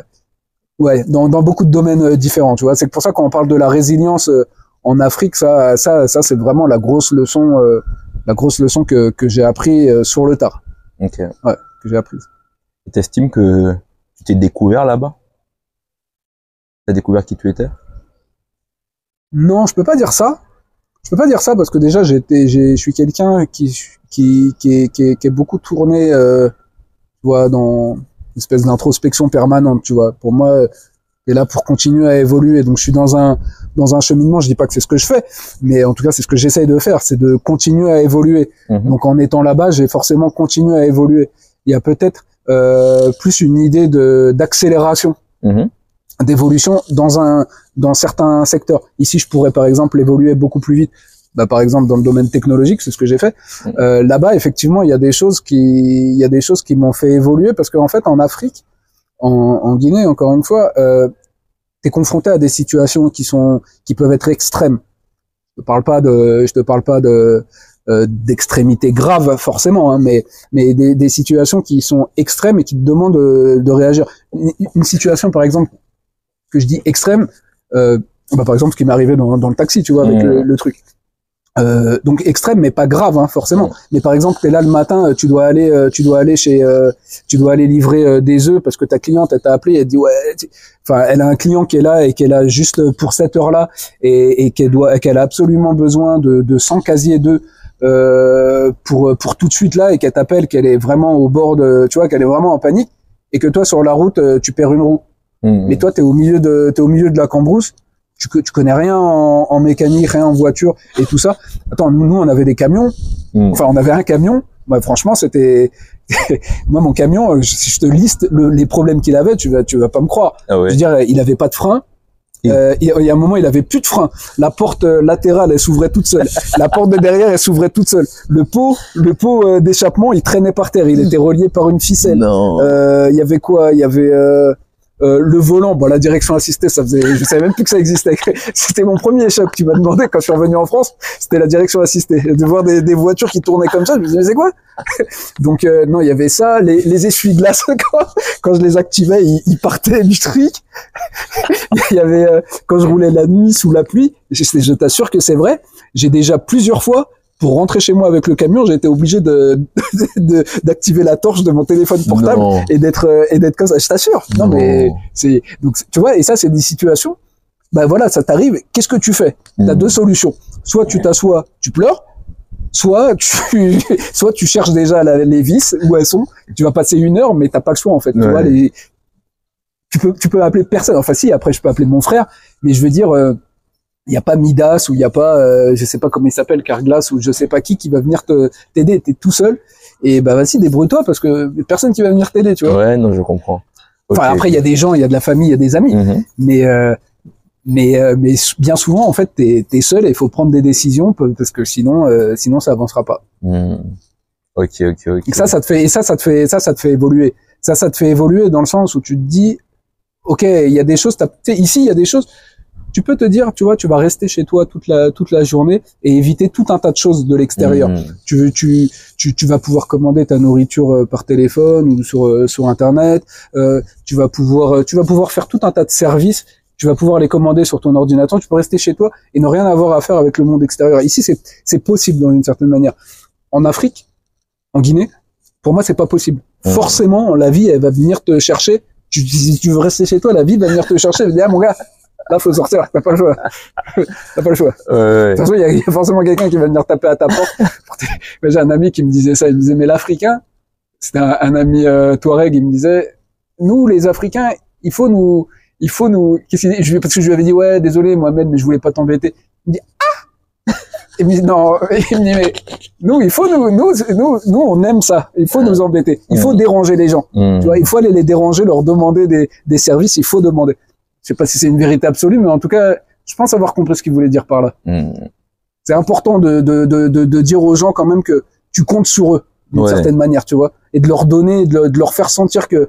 ouais, dans, dans beaucoup de domaines euh, différents, tu vois. C'est pour ça quand on parle de la résilience euh, en Afrique, ça, ça, ça, c'est vraiment la grosse leçon, euh, la grosse leçon que, que j'ai appris sur le tard, Ok. que j'ai apprise. T'estimes que tu t'es découvert là-bas? T'as découvert qui tu étais? Non, je peux pas dire ça. Je peux pas dire ça parce que déjà, je suis quelqu'un qui, qui, qui est, qui est, qui est beaucoup tourné, euh, tu vois, dans une espèce d'introspection permanente, tu vois. Pour moi, t'es là pour continuer à évoluer. Donc, je suis dans un, dans un cheminement. Je dis pas que c'est ce que je fais, mais en tout cas, c'est ce que j'essaye de faire, c'est de continuer à évoluer. Mhm. Donc, en étant là-bas, j'ai forcément continué à évoluer. Il y a peut-être plus une idée de d'accélération Mhm. d'évolution dans un dans certains secteurs. Ici, je pourrais par exemple évoluer beaucoup plus vite. Bah, par exemple, dans le domaine technologique, c'est ce que j'ai fait. Mhm. Euh, Là-bas, effectivement, il y a des choses qui il y a des choses qui m'ont fait évoluer parce qu'en fait, en Afrique, en, en Guinée, encore une fois, euh, t'es confronté à des situations qui sont qui peuvent être extrêmes. Je te parle pas de je te parle pas de euh, d'extrémité grave forcément, hein, mais mais des, des situations qui sont extrêmes et qui te demandent de, de réagir. Une, une situation, par exemple, que je dis extrême, euh, bah, par exemple, ce qui m'est arrivé dans, dans le taxi, tu vois, avec le, le truc. Euh, donc extrême, mais pas grave, hein, forcément. Mais par exemple, t'es là le matin, euh, tu dois aller, euh, tu dois aller chez, euh, tu dois aller livrer euh, des œufs parce que ta cliente, elle t'a appelé, elle te dit ouais, tu- enfin, elle a un client qui est là et qu'elle a juste pour cette heure-là et, et qu'elle doit, qu'elle a absolument besoin de, de 100 casiers d'œufs euh, pour pour tout de suite là et qu'elle t'appelle, qu'elle est vraiment au bord de, tu vois, qu'elle est vraiment en panique et que toi sur la route, euh, tu perds une roue. Hmm. Mais toi, t'es au milieu de, t'es au milieu de la cambrousse. Tu, tu connais rien en, en mécanique, rien en voiture et tout ça. Attends, nous, nous, on avait des camions. Hmm. Enfin, on avait un camion. Moi, franchement, c'était, moi, mon camion, euh, si je te liste le- les problèmes qu'il avait, tu vas, tu vas pas me croire. Ah Je veux dire, il avait pas de frein. Euh, il y a- il y a un moment, il avait plus de frein. La porte euh, latérale, elle s'ouvrait toute seule. La porte de derrière, elle s'ouvrait toute seule. Le pot, le pot euh, d'échappement, il traînait par terre. Il était relié par une ficelle. Non. Euh, Il y avait quoi? Il y avait euh, euh, le volant. Bon, la direction assistée, ça faisait. Je savais même plus que ça existait. C'était mon premier choc. Tu m'as demandé quand je suis revenu en France. C'était la direction assistée. De voir des, des voitures qui tournaient comme ça, je me disais mais c'est quoi? Donc euh, non, il y avait ça. Les, les essuie-glaces quand, quand je les activais, ils, ils partaient du truc. il y avait euh, quand je roulais la nuit sous la pluie. Je, je t'assure que c'est vrai. J'ai déjà plusieurs fois pour rentrer chez moi avec le camion, j'ai été obligé de de- d'activer la torche de mon téléphone portable Non. et d'être euh, et d'être comme ça. Je t'assure. Non, Non. mais c'est donc tu vois et ça c'est des situations. Ben voilà, ça t'arrive. Qu'est-ce que tu fais? T'as Mm. deux solutions. Soit tu t'assois, tu pleures. Soit tu soit tu cherches déjà la- les vis où elles sont. Tu vas passer une heure, mais t'as pas le choix en fait. Tu vois les. Tu peux tu peux appeler personne. Enfin si après je peux appeler mon frère, mais je veux dire. euh, il y a pas Midas ou il y a pas euh, je sais pas comment il s'appelle Carglass ou je sais pas qui qui va venir te t'aider t'es tout seul et bah vas-y débrouille-toi parce que personne qui va venir t'aider tu vois Ouais, non, je comprends. Enfin, après, il y a des gens, il y a de la famille, il y a des amis, Mhm. mais euh, mais euh, mais bien souvent, en fait, t'es es seul et il faut prendre des décisions parce que sinon, euh, sinon, ça avancera pas. Mhm. Ok, ok, ok. Et ça, ça te fait et ça, ça te fait ça, ça te fait évoluer. Ça, ça te fait évoluer dans le sens où tu te dis, ok, il y a des choses. t'as- tu sais, ici, il y a des choses. Tu peux te dire, tu vois, tu vas rester chez toi toute la toute la journée et éviter tout un tas de choses de l'extérieur. Mhm. tu, veux- tu, tu, tu vas pouvoir commander ta nourriture euh, par téléphone ou sur, euh, sur internet. Euh, tu vas pouvoir, euh, tu vas pouvoir faire tout un tas de services. Tu vas pouvoir les commander sur ton ordinateur. Tu peux rester chez toi et ne rien avoir à faire avec le monde extérieur. Ici, c'est, c'est possible dans une certaine manière. En Afrique, en Guinée, pour moi, c'est pas possible. Ouais. Forcément, la vie, elle va venir te chercher. Tu, si tu veux rester chez toi, la vie va venir te chercher. Elle va dire, ah, mon gars, là, faut sortir. T'as pas le choix. T'as pas le choix. Ouais, ouais. De toute façon, il y, a- il y a forcément quelqu'un qui va venir taper à ta porte. J'ai un ami qui me disait ça. Il me disait, mais l'Africain, c'était un, un ami euh, Touareg, il me disait, nous, les Africains, il faut nous, il faut nous. Qu'est-ce qu'il dit? Parce que je lui avais dit, ouais, désolé, Mohamed, mais je voulais pas t'embêter. Il me dit, ah Il me dit, non, il me dit, mais nous, il faut nous, nous, nous, nous, on aime ça. Il faut nous embêter. Il faut Mhm. déranger les gens. Mhm. Tu vois, il faut aller les déranger, leur demander des, des services. Il faut demander. Je sais pas si c'est une vérité absolue, mais en tout cas, je pense avoir compris ce qu'il voulait dire par là Mhm. c'est important de, de, de, de, de dire aux gens quand même que tu comptes sur eux d'une Ouais. certaine manière, tu vois, et de leur donner, de, leur- faire sentir que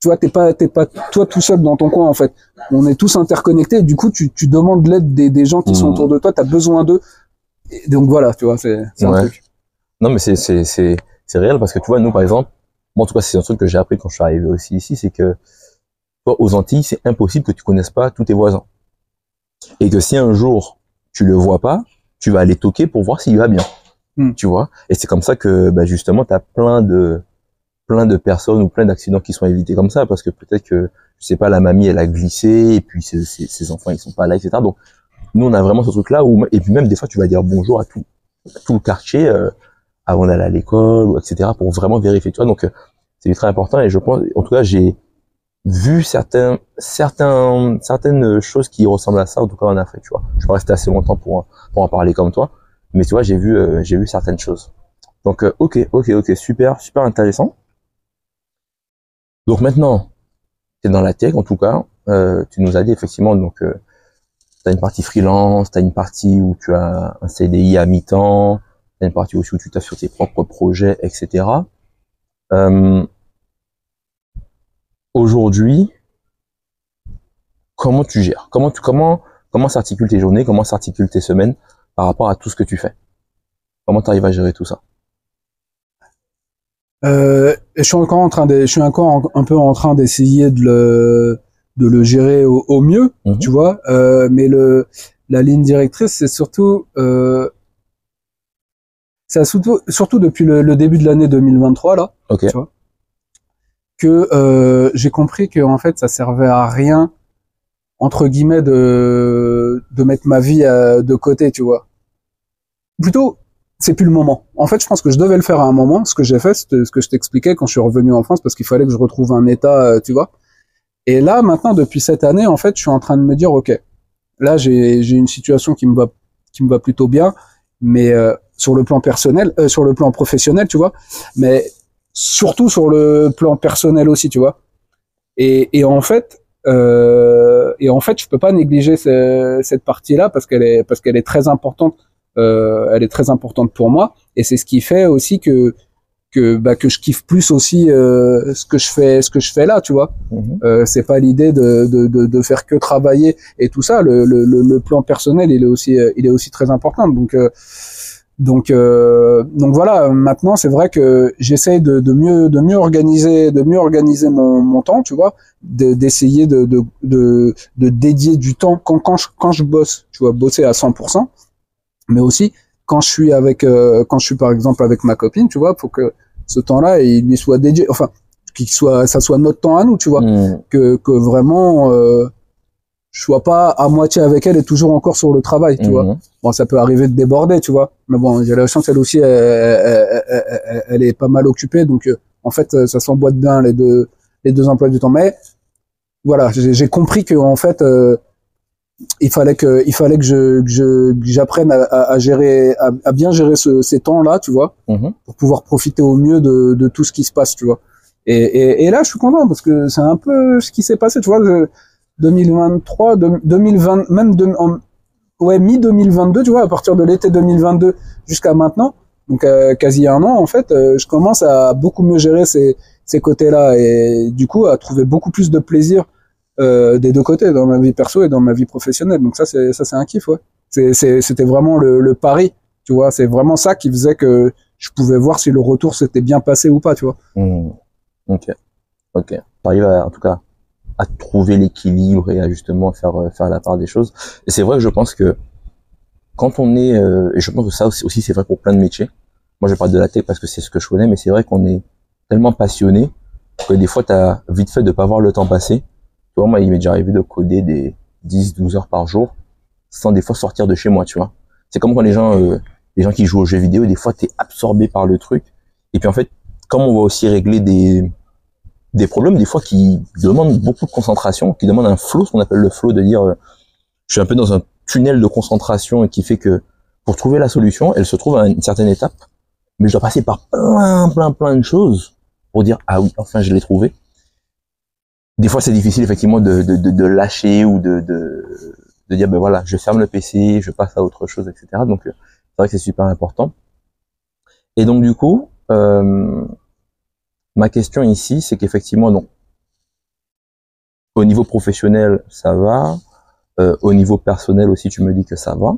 tu vois, t'es pas, t'es pas toi tout seul dans ton coin en fait. On est tous interconnectés. Et du coup, tu, tu demandes l'aide des, des gens qui sont Mhm. autour de toi. T'as besoin d'eux. Donc voilà, tu vois, c'est un truc. Non, mais c'est, c'est, c'est, c'est réel parce que tu vois, nous, par exemple, moi, en tout cas, c'est un truc que j'ai appris quand je suis arrivé aussi ici, c'est que, toi, aux Antilles, c'est impossible que tu connaisses pas tous tes voisins. Et que si un jour, tu le vois pas, tu vas aller toquer pour voir s'il va bien. Hmm. Tu vois? Et c'est comme ça que, bah, justement, t'as plein de, plein de personnes ou plein d'accidents qui sont évités comme ça parce que peut-être que, je sais pas, la mamie, elle a glissé et puis ses, ses, ses enfants, ils sont pas là, etc. Donc, nous, on a vraiment ce truc-là où, et puis même des fois, tu vas dire bonjour à tout, à tout le quartier, euh, avant d'aller à l'école etc pour vraiment vérifier tu vois donc euh, c'est très important et je pense en tout cas j'ai vu certains certains certaines choses qui ressemblent à ça en tout cas en Afrique tu vois. Je pas resté assez longtemps pour pour en parler comme toi. Mais tu vois j'ai vu euh, j'ai vu certaines choses. Donc euh, ok ok ok super super intéressant. Donc maintenant tu es dans la tech en tout cas. Euh, tu nous as dit effectivement donc euh, tu as une partie freelance tu as une partie où tu as un CDI à mi-temps T'as une partie aussi où tu t'assures tes propres projets, etc. Euh, Aujourd'hui, comment tu gères? Comment tu comment comment s'articulent tes journées? Comment s'articulent tes semaines par rapport à tout ce que tu fais? Comment tu arrives à gérer tout ça? Euh, je suis encore en train de, je suis encore en- un peu en train d'essayer de le, de le gérer au, au mieux, Mhm. tu vois. Euh, mais le, la ligne directrice, c'est surtout, euh, c'est surtout, surtout depuis le, le début de l'année 2023 là, Ok. Tu vois. Que euh, j'ai compris que en fait, ça servait à rien entre guillemets de de mettre ma vie euh, de côté, tu vois. Plutôt, c'est plus le moment. En fait, je pense que je devais le faire à un moment. Ce que j'ai fait, c'était ce que je t'expliquais quand je suis revenu en France, parce qu'il fallait que je retrouve un état, euh, tu vois. Et là, maintenant, depuis cette année, en fait, je suis en train de me dire, ok, là, j'ai j'ai une situation qui me va qui me va plutôt bien, mais euh, sur le plan personnel, euh, sur le plan professionnel, tu vois, mais surtout sur le plan personnel aussi, tu vois. Et, et en fait, Euh, et en fait, je peux pas négliger ce- cette partie-là parce qu'elle est parce qu'elle est très importante. Euh, elle est très importante pour moi et c'est ce qui fait aussi que que bah, que je kiffe plus aussi euh, ce que je fais ce que je fais là, tu vois. Mhm. Euh, c'est pas l'idée de, de, de, de faire que travailler et tout ça. Le, le, le, plan personnel, il est aussi, il est aussi très important. Donc, euh, donc, euh, donc voilà. Maintenant, c'est vrai que j'essaye de, de mieux, de mieux organiser, de mieux organiser mon, mon temps, tu vois, de- d'essayer de, de, de, de dédier du temps quand, quand je, quand je bosse, tu vois, bosser à 100%, mais aussi quand je suis avec, euh, quand je suis par exemple avec ma copine, tu vois, pour que ce temps-là, il lui soit dédié, enfin, qu'il soit, ça soit notre temps à nous, tu vois Mhm. que, que vraiment euh, je sois pas à moitié avec elle et toujours encore sur le travail, tu vois. Mhm. Bon, ça peut arriver de déborder, tu vois. Mais bon, j'ai la chance, elle aussi, elle, elle, elle- elle- elle est pas mal occupée, donc euh, en fait, euh, ça s'emboîte bien les deux les deux emplois du temps. Mais voilà, j'ai compris que en fait, euh, il fallait que il fallait que je j'apprenne à, à, à gérer à, à bien gérer ce, ces temps-là, tu vois Mhm. pour pouvoir profiter au mieux de, de tout ce qui se passe, tu vois. Et, et, et là, je suis content parce que c'est un peu ce qui s'est passé, tu vois. 2023, de- 2020, même en, ouais, mi 2022, tu vois, à partir de l'été 2022 jusqu'à maintenant, donc euh, quasi un an en fait, euh, je commence à beaucoup mieux gérer ces, ces côtés-là et du coup à trouver beaucoup plus de plaisir euh, des deux côtés, dans ma vie perso et dans ma vie professionnelle. Donc ça, c'est ça, c'est un kiff, ouais. C'était vraiment le, pari, tu vois. C'est vraiment ça qui faisait que je pouvais voir si le retour s'était bien passé ou pas, tu vois. Mhm. Ok. Ok. T'arrives en tout cas, à trouver l'équilibre et à justement faire, euh, faire la part des choses. Et c'est vrai que je pense que quand on est, euh, et je pense que ça aussi, c'est vrai pour plein de métiers. Moi, je parle de la tech parce que c'est ce que je connais, mais c'est vrai qu'on est tellement passionné que des fois, t'as vite fait de pas voir le temps passer. Tu vois, moi, il m'est déjà arrivé de coder des 10, 12 heures par jour sans des fois sortir de chez moi, tu vois. C'est comme quand les gens, euh, les gens qui jouent aux jeux vidéo, des fois, t'es absorbé par le truc. Et puis, en fait, comme on va aussi régler des, des problèmes des fois qui demandent beaucoup de concentration, qui demandent un flow, ce qu'on appelle le flow, de dire euh, je suis un peu dans un tunnel de concentration et qui fait que pour trouver la solution, elle se trouve à une certaine étape, mais je dois passer par plein, plein, plein de choses pour dire ah oui, enfin je l'ai trouvé. Des fois c'est difficile effectivement de, de, de, de lâcher ou de, de, de dire ben voilà, je ferme le PC, je passe à autre chose, etc. Donc euh, c'est vrai que c'est super important. Et donc du coup, euh, ma question ici, c'est qu'effectivement, donc, au niveau professionnel, ça va. Euh, au niveau personnel aussi, tu me dis que ça va.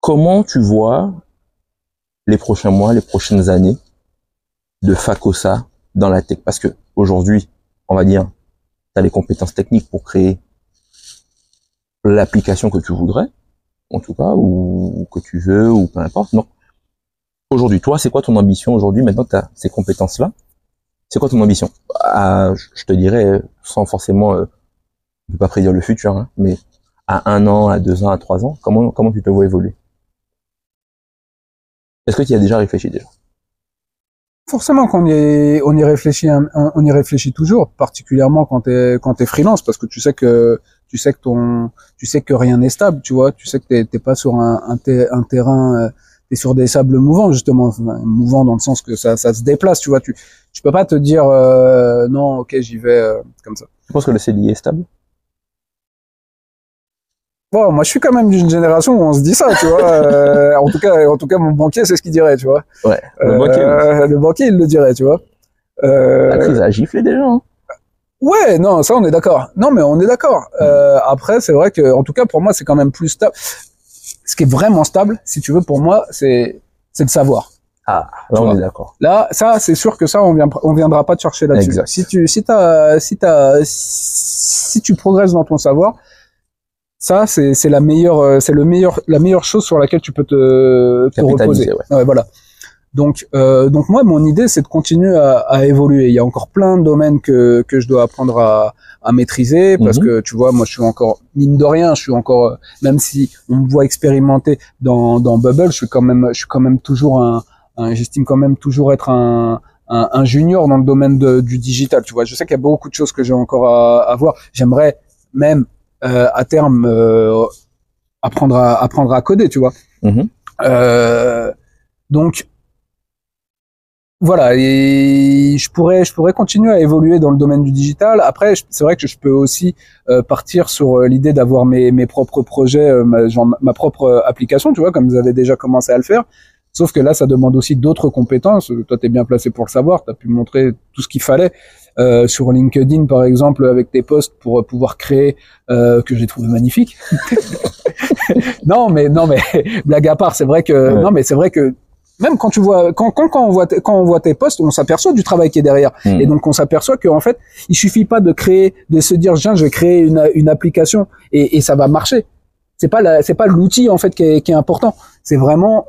Comment tu vois les prochains mois, les prochaines années de Facosa dans la tech? Parce que aujourd'hui, on va dire, tu as les compétences techniques pour créer l'application que tu voudrais, en tout cas, ou que tu veux, ou peu importe. Non. Aujourd'hui, toi, c'est quoi ton ambition aujourd'hui Maintenant que tu as ces compétences-là, c'est quoi ton ambition? À, Je te dirais, sans forcément, euh, ne pas prédire le futur, hein, mais à un an, à deux ans, à trois ans, comment comment tu te vois évoluer? Est-ce que tu y as déjà réfléchi déjà? Forcément qu'on y, on y réfléchit, on y réfléchit toujours, particulièrement quand t'es quand t'es freelance, parce que tu sais que tu sais que ton, tu sais que rien n'est stable, tu vois, tu sais que t'es t'es pas sur un, un terrain, euh, t'es sur des sables mouvants justement, Enfin, mouvants dans le sens que ça, ça se déplace, tu vois, tu, tu peux pas te dire euh, non, ok, j'y vais euh, comme ça. Tu penses que le CDI est stable Bon, moi je suis quand même d'une génération où on se dit ça, tu vois. euh, en tout cas, en tout cas, mon banquier c'est ce qu'il dirait, tu vois. Ouais. Le banquier, le banquier il le dirait, tu vois. La crise a giflé déjà. Hein Ouais, non, ça on est d'accord. Non, mais on est d'accord. Euh, après, c'est vrai que, en tout cas, pour moi, c'est quand même plus stable. Ce qui est vraiment stable, si tu veux, pour moi, c'est c'est le savoir. ah, là on est d'accord. Là, ça, c'est sûr que ça, on vient, on viendra pas te chercher là-dessus. Exact. Si tu, si t'as, si t'as, si tu progresses dans ton savoir, ça, c'est c'est la meilleure, euh, c'est le meilleur, la meilleure chose sur laquelle tu peux te, te reposer. Ouais, voilà. Donc, euh, donc moi, mon idée, c'est de continuer à, à évoluer. Il y a encore plein de domaines que que je dois apprendre à, à maîtriser parce Mhm. que tu vois, moi, je suis encore mine de rien, je suis encore, euh, même si on me voit expérimenter dans dans Bubble, je suis quand même, je suis quand même toujours un, un j'estime quand même toujours être un un, un junior dans le domaine de- du digital. Tu vois, je sais qu'il y a beaucoup de choses que j'ai encore à, à voir. J'aimerais même euh, à terme euh, apprendre à apprendre à coder. Tu vois. Euh, donc voilà, et je pourrais, je pourrais continuer à évoluer dans le domaine du digital. Après, c'est vrai que je peux aussi euh, partir sur euh, l'idée d'avoir mes, mes propres projets, euh, ma, genre ma propre application, tu vois, comme vous avez déjà commencé à le faire. Sauf que là, ça demande aussi d'autres compétences. Toi, tu es bien placé pour le savoir. Tu as pu montrer tout ce qu'il fallait euh, sur LinkedIn, par exemple, avec tes posts pour pouvoir créer, euh, que j'ai trouvé magnifique. non, mais non, mais blague à part, c'est vrai que non, mais c'est vrai que même quand tu vois quand quand, quand on voit quand on voit tes posts, on s'aperçoit du travail qui est derrière. Hmm. Et donc on s'aperçoit qu'en fait, il suffit pas de créer, de se dire, tiens, je vais créer une, une application et, et ça va marcher. C'est pas la, c'est pas l'outil en fait qui est, qui est important. C'est vraiment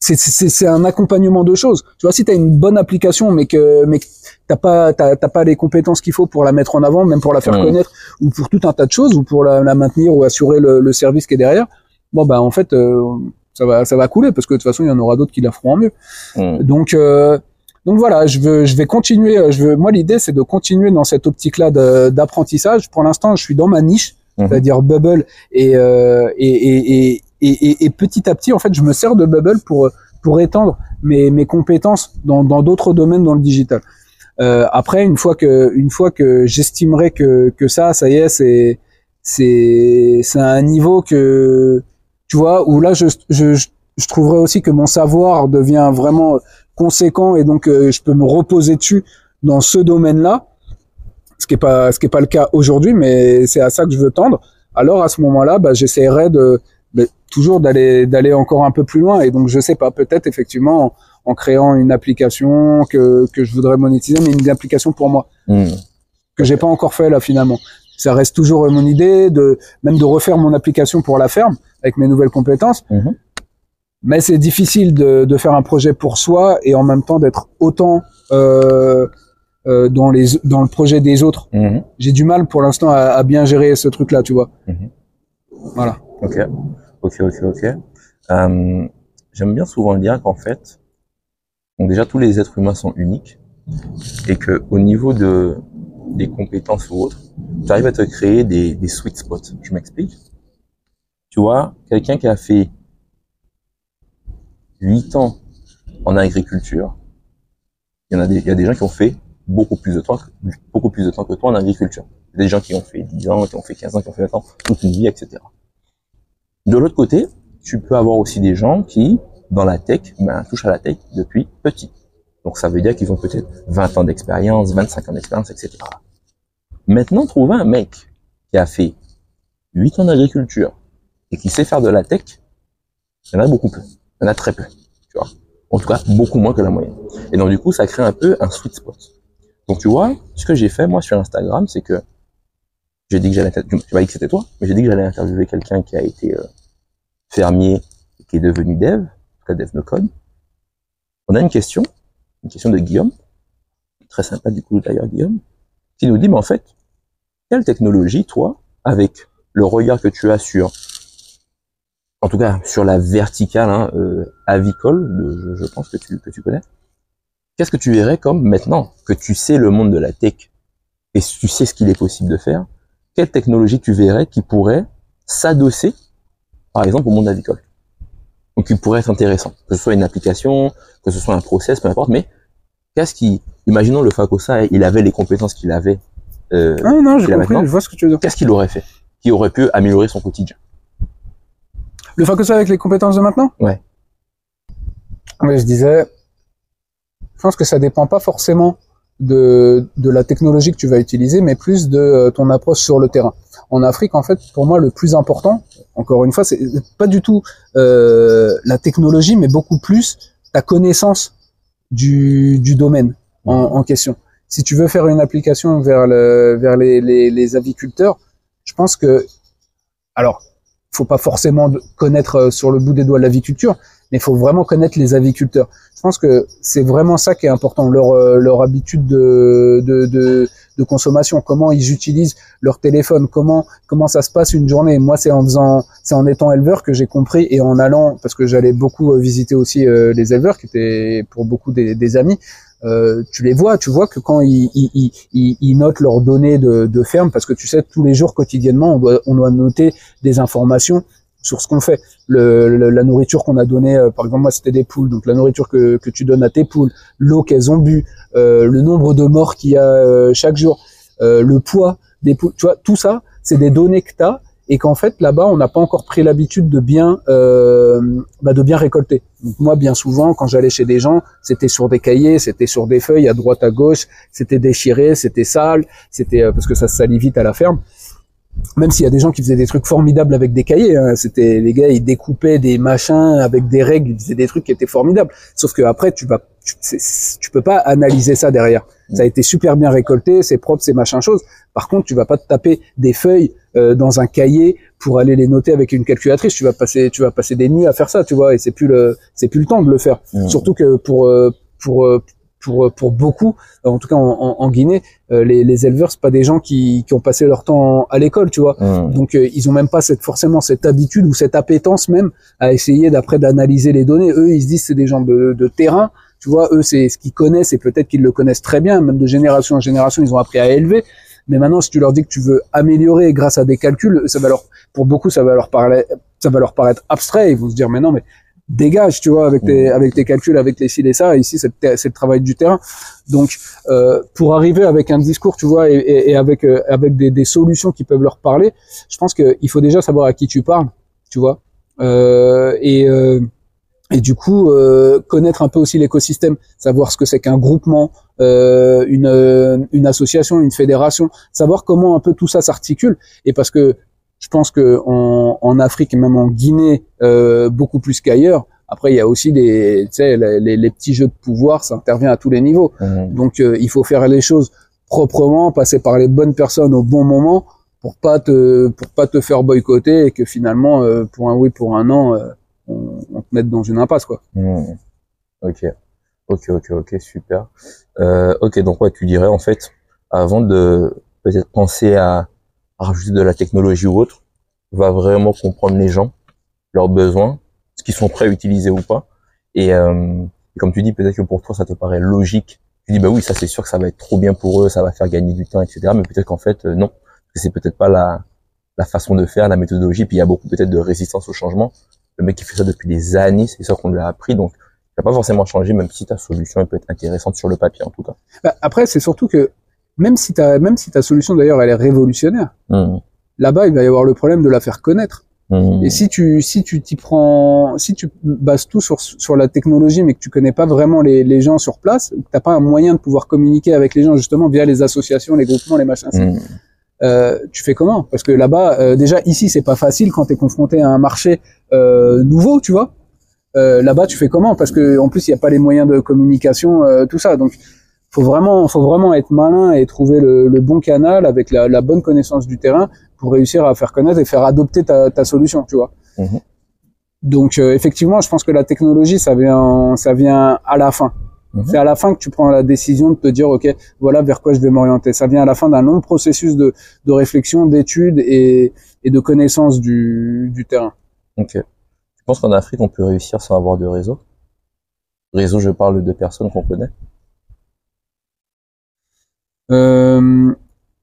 c'est, c'est, c'est un accompagnement de choses. Tu vois, si tu as une bonne application, mais que mais que t'as pas t'as, t'as pas les compétences qu'il faut pour la mettre en avant, même pour la faire Hmm. connaître, ou pour tout un tas de choses, ou pour la, la maintenir ou assurer le, le service qui est derrière, bon bah en fait euh, ça va ça va couler parce que de toute façon il y en aura d'autres qui la feront en mieux. Hmm. Donc euh, donc voilà, je veux je vais continuer. euh, Je veux moi l'idée c'est de continuer dans cette optique là d'apprentissage. Pour l'instant je suis dans ma niche, Mhm. c'est-à-dire Bubble et, euh, et, et, et, et, et- et petit à petit en fait je me sers de Bubble pour pour étendre mes, mes compétences dans dans d'autres domaines dans le digital. Euh, après une fois que une fois que j'estimerai que que ça ça y est c'est c'est c'est un niveau que tu vois où là je je je trouverais aussi que mon savoir devient vraiment conséquent et donc euh, je peux me reposer dessus dans ce domaine-là, ce qui est pas ce qui est pas le cas aujourd'hui, mais c'est à ça que je veux tendre. Alors à ce moment-là, bah, j'essaierai de, de- toujours d'aller d'aller encore un peu plus loin et donc je sais pas peut-être effectivement en, en créant une application que que je voudrais monétiser, mais une application pour moi Hmm. que j'ai pas encore fait là finalement. Ça reste toujours euh, mon idée de même de refaire mon application pour la ferme avec mes nouvelles compétences. Mhm. Mais c'est difficile de, de faire un projet pour soi et en même temps d'être autant euh, euh, dans les dans le projet des autres. Mhm. J'ai du mal pour l'instant à, à bien gérer ce truc là, tu vois. Mhm. Voilà. Ok, ok, ok, ok. Euh, J'aime bien souvent dire qu'en fait, donc déjà tous les êtres humains sont uniques et que au niveau de des compétences ou autres, tu arrives à te créer des, des sweet spots. Je m'explique. Tu vois, quelqu'un qui a fait 8 ans en agriculture, il y en a des, il y a des gens qui ont fait beaucoup plus de temps, beaucoup plus de temps que toi en agriculture. Des gens qui ont fait 10 ans, qui ont fait 15 ans, qui ont fait 20 ans, toute une vie, etc. De l'autre côté, tu peux avoir aussi des gens qui, dans la tech, ben, touchent à la tech depuis petit. Donc ça veut dire qu'ils ont peut-être 20 ans d'expérience, 25 ans d'expérience, etc. Maintenant, trouver un mec qui a fait 8 ans d'agriculture et qui sait faire de la tech, il y en a beaucoup peu. Il y en a très peu. Tu vois. En tout cas, beaucoup moins que la moyenne. Et donc du coup, ça crée un peu un sweet spot. Donc tu vois, ce que j'ai fait moi sur Instagram, c'est que j'ai dit que j'allais, tu m'as dit que c'était toi, mais j'ai dit que j'allais interviewer quelqu'un qui a été euh, fermier et qui est devenu dev, en tout cas dev no code. On a une question, une question de Guillaume, très sympa du coup d'ailleurs Guillaume, qui nous dit, mais en fait, quelle technologie, toi, avec le regard que tu as sur, en tout cas sur la verticale hein, euh, avicole, je pense que tu, que tu connais, qu'est-ce que tu verrais comme maintenant que tu sais le monde de la tech et tu sais ce qu'il est possible de faire, quelle technologie tu verrais qui pourrait s'adosser, par exemple, au monde avicole? Donc, qui pourrait être intéressant, que ce soit une application, que ce soit un process, peu importe, mais qu'est-ce qui, imaginons le Facosa, il avait les compétences qu'il avait, euh, Ah non, j'ai compris, je vois ce que tu veux dire. qu'est-ce qu'il aurait fait qui aurait pu améliorer son quotidien? Le Facosa avec les compétences de maintenant? Ouais. Oui, je disais, je pense que ça dépend pas forcément de, de la technologie que tu vas utiliser, mais plus de euh, ton approche sur le terrain. En Afrique, en fait, pour moi, le plus important, encore une fois, c'est pas du tout euh, la technologie, mais beaucoup plus ta connaissance du, du domaine en, en question. Si tu veux faire une application vers, le, vers les, les, les aviculteurs, je pense que, alors, faut pas forcément connaître euh, sur le bout des doigts l'aviculture, mais il faut vraiment connaître les aviculteurs. Je pense que c'est vraiment ça qui est important, leur, euh, leur habitude de, de, de, de consommation, comment ils utilisent leur téléphone, comment, comment ça se passe une journée. Moi, c'est en faisant, c'est en étant éleveur que j'ai compris et en allant, parce que j'allais beaucoup euh, visiter aussi euh, les éleveurs, qui étaient pour beaucoup des, des amis. Euh, tu les vois, tu vois que quand ils, ils, ils, ils- notent leurs données de, de ferme, parce que tu sais tous les jours quotidiennement, on doit, on doit noter des informations sur ce qu'on fait. Le, le- la nourriture qu'on a donnée, euh, par exemple moi c'était des poules, donc la nourriture que, que tu donnes à tes poules, l'eau qu'elles ont bu, euh, le nombre de morts qu'il y a euh, chaque jour, euh, le poids des poules, tu vois, tout ça, c'est des données que tu as et qu'en fait là-bas on n'a pas encore pris l'habitude de bien euh, bah, de bien récolter. Donc moi bien souvent quand j'allais chez des gens, c'était sur des cahiers, c'était sur des feuilles à droite à gauche, c'était déchiré, c'était sale, c'était euh, parce que ça se salit vite à la ferme. Même s'il y a des gens qui faisaient des trucs formidables avec des cahiers, hein. c'était les gars ils découpaient des machins avec des règles, ils faisaient des trucs qui étaient formidables. Sauf que après tu vas tu, peux pas analyser ça derrière. Ça a été super bien récolté, c'est propre, c'est machin chose. Par contre, tu vas pas te taper des feuilles euh, dans un cahier pour aller les noter avec une calculatrice. Tu vas passer, tu vas passer des nuits à faire ça, tu vois, et c'est plus le, c'est plus le temps de le faire. Mhm. Surtout que pour euh, pour euh, pour euh, pour beaucoup, euh, en tout cas en, en- en Guinée, euh, les, les éleveurs c'est pas des gens qui qui ont passé leur temps à l'école, tu vois. Mmh. Donc ils ont même pas cette forcément cette habitude ou cette appétence même à essayer d'après d'analyser les données. Eux ils se disent c'est des gens de, de terrain, tu vois. Eux c'est ce qu'ils connaissent et peut-être qu'ils le connaissent très bien, même de génération en génération ils ont appris à élever. Mais maintenant si tu leur dis que tu veux améliorer grâce à des calculs, ça va leur pour beaucoup ça va leur parler ça va leur paraître abstrait. Ils vont se dire mais non mais dégage tu vois avec tes avec tes calculs avec les ci et ça ici c'est le, travail du terrain. Donc euh, pour arriver avec un discours tu vois et, et, et avec euh, avec des, des solutions qui peuvent leur parler je pense qu'il faut déjà savoir à qui tu parles tu vois. Euh, et euh, et du coup euh, connaître un peu aussi l'écosystème savoir ce que c'est qu'un groupement euh, une une association une fédération savoir comment un peu tout ça s'articule. Et parce que je pense que en, en Afrique et même en Guinée euh, beaucoup plus qu'ailleurs après il y a aussi des tu sais les, les, les petits jeux de pouvoir ça intervient à tous les niveaux Mmh. donc euh, il faut faire les choses proprement, passer par les bonnes personnes au bon moment pour pas te pour pas te faire boycotter et que finalement euh, pour un oui pour un non on, on te mette dans une impasse quoi. Mmh. Ok, ok, ok, ok, super. Ok, donc ouais, tu dirais en fait, avant de peut-être penser à rajouter de la technologie ou autre, va vraiment comprendre les gens, leurs besoins, ce qu'ils sont prêts à utiliser ou pas. Et, euh, et comme tu dis, peut-être que pour toi, ça te paraît logique. Tu dis, bah oui, ça c'est sûr que ça va être trop bien pour eux, ça va faire gagner du temps, etc. Mais peut-être qu'en fait, euh, non, c'est peut-être pas la, façon de faire, la méthodologie. Puis il y a beaucoup peut-être de résistance au changement. Le mec qui fait ça depuis des années, c'est ça qu'on lui a appris. Donc, ça va pas forcément changer, même si ta solution peut être intéressante sur le papier en tout cas. Bah, après c'est surtout que même si ta même si ta solution d'ailleurs elle est révolutionnaire, Mmh. là-bas il va y avoir le problème de la faire connaître. Mmh. Et si tu si tu t'y prends si tu bases tout sur sur la technologie mais que tu connais pas vraiment les, les gens sur place, que t'as pas un moyen de pouvoir communiquer avec les gens justement via les associations, les groupements, les machins, Mmh. euh, tu fais comment? Parce que là-bas, euh, déjà ici, c'est pas facile quand tu es confronté à un marché euh, nouveau, tu vois. Euh, là-bas, tu fais comment? Parce que en plus, il n'y a pas les moyens de communication, euh, tout ça. Donc, faut vraiment, faut vraiment être malin et trouver le, le bon canal avec la, la bonne connaissance du terrain pour réussir à faire connaître et faire adopter ta, ta solution, tu vois. Mhm. Donc, euh, effectivement, je pense que la technologie, ça vient, ça vient à la fin. Mhm. C'est à la fin que tu prends la décision de te dire, ok, voilà vers quoi je vais m'orienter. Ça vient à la fin d'un long processus de, de réflexion, d'étude et, et de connaissance du, du terrain. Ok. Tu penses qu'en Afrique on peut réussir sans avoir de réseau? Réseau, je parle de personnes qu'on connaît. Euh,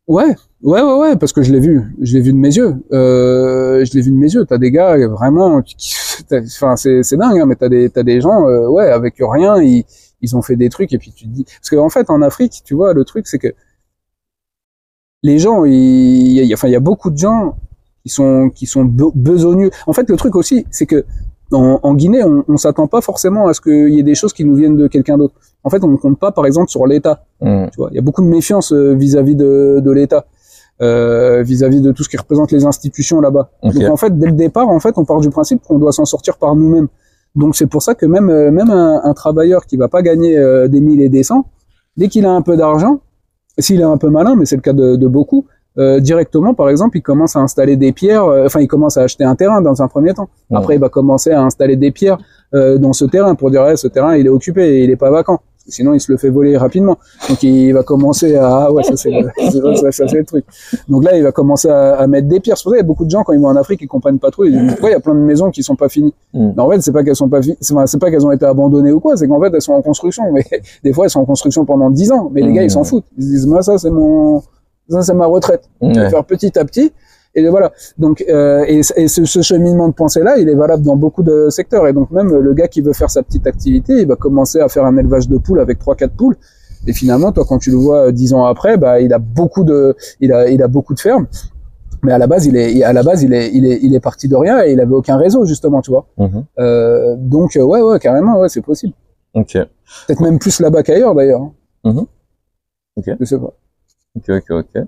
ouais, ouais, ouais, ouais, parce que je l'ai vu, je l'ai vu de mes yeux. Euh, je l'ai vu de mes yeux. T'as des gars vraiment, enfin c'est c'est dingue, hein, mais t'as des t'as des gens, euh, ouais, avec rien, ils ils ont fait des trucs et puis tu te dis, parce qu'en fait en Afrique, tu vois, le truc c'est que les gens, il y a, enfin il y a beaucoup de gens qui sont qui sont be- besogneux. En fait, le truc aussi, c'est que en, en Guinée, on, on s'attend pas forcément à ce qu'il y ait des choses qui nous viennent de quelqu'un d'autre. En fait, on ne compte pas, par exemple, sur l'État. Mmh. Tu vois, il y a beaucoup de méfiance euh, vis-à-vis de, de l'État, euh, vis-à-vis de tout ce qui représente les institutions là-bas. Donc en fait, dès le départ, en fait, on part du principe qu'on doit s'en sortir par nous-mêmes. Donc c'est pour ça que même euh, même un, un travailleur qui va pas gagner euh, des mille et des cents, dès qu'il a un peu d'argent, s'il est un peu malin, mais c'est le cas de, de beaucoup, euh, directement, par exemple, il commence à installer des pierres. euh, enfin, il commence à acheter un terrain dans un premier temps. Ouais. Après, il va commencer à installer des pierres euh, dans ce terrain pour dire ouais, ce terrain il est occupé il est pas vacant. Sinon, il se le fait voler rapidement. Donc, il va commencer à ah ouais, ça c'est le, ça, ça, c'est le truc. Donc là, il va commencer à, à mettre des pierres. C'est pour ça qu'il y a beaucoup de gens quand ils vont en Afrique, ils comprennent pas trop. Ils disent pourquoi il y a plein de maisons qui sont pas finies? Mm. Mais en fait, c'est pas qu'elles sont pas finies. C'est pas- qu'elles ont été abandonnées ou quoi. C'est qu'en fait, elles sont en construction. Mais des fois, elles sont en construction pendant 10 ans. Mais les gars, ils s'en foutent. Ils se disent moi, ça c'est mon, ça c'est ma retraite. Je vais faire petit à petit. Et voilà. Donc, euh, et, et ce, ce cheminement de pensée-là, il est valable dans beaucoup de secteurs. Et donc, même le gars qui veut faire sa petite activité, il va commencer à faire un élevage de poules avec trois, quatre poules. Et finalement, toi, quand tu le vois dix ans après, bah, il a beaucoup de, il a, il a beaucoup de fermes. Mais à la base, il est, à la base, il est, il est, il est parti de rien et il avait aucun réseau justement, tu vois. Mhm. Euh, donc, euh, ouais, ouais, carrément, ouais, c'est possible. Ok. Peut-être même plus là-bas qu'ailleurs d'ailleurs. Mhm. Ok. Je sais pas. Ok, ok, ok.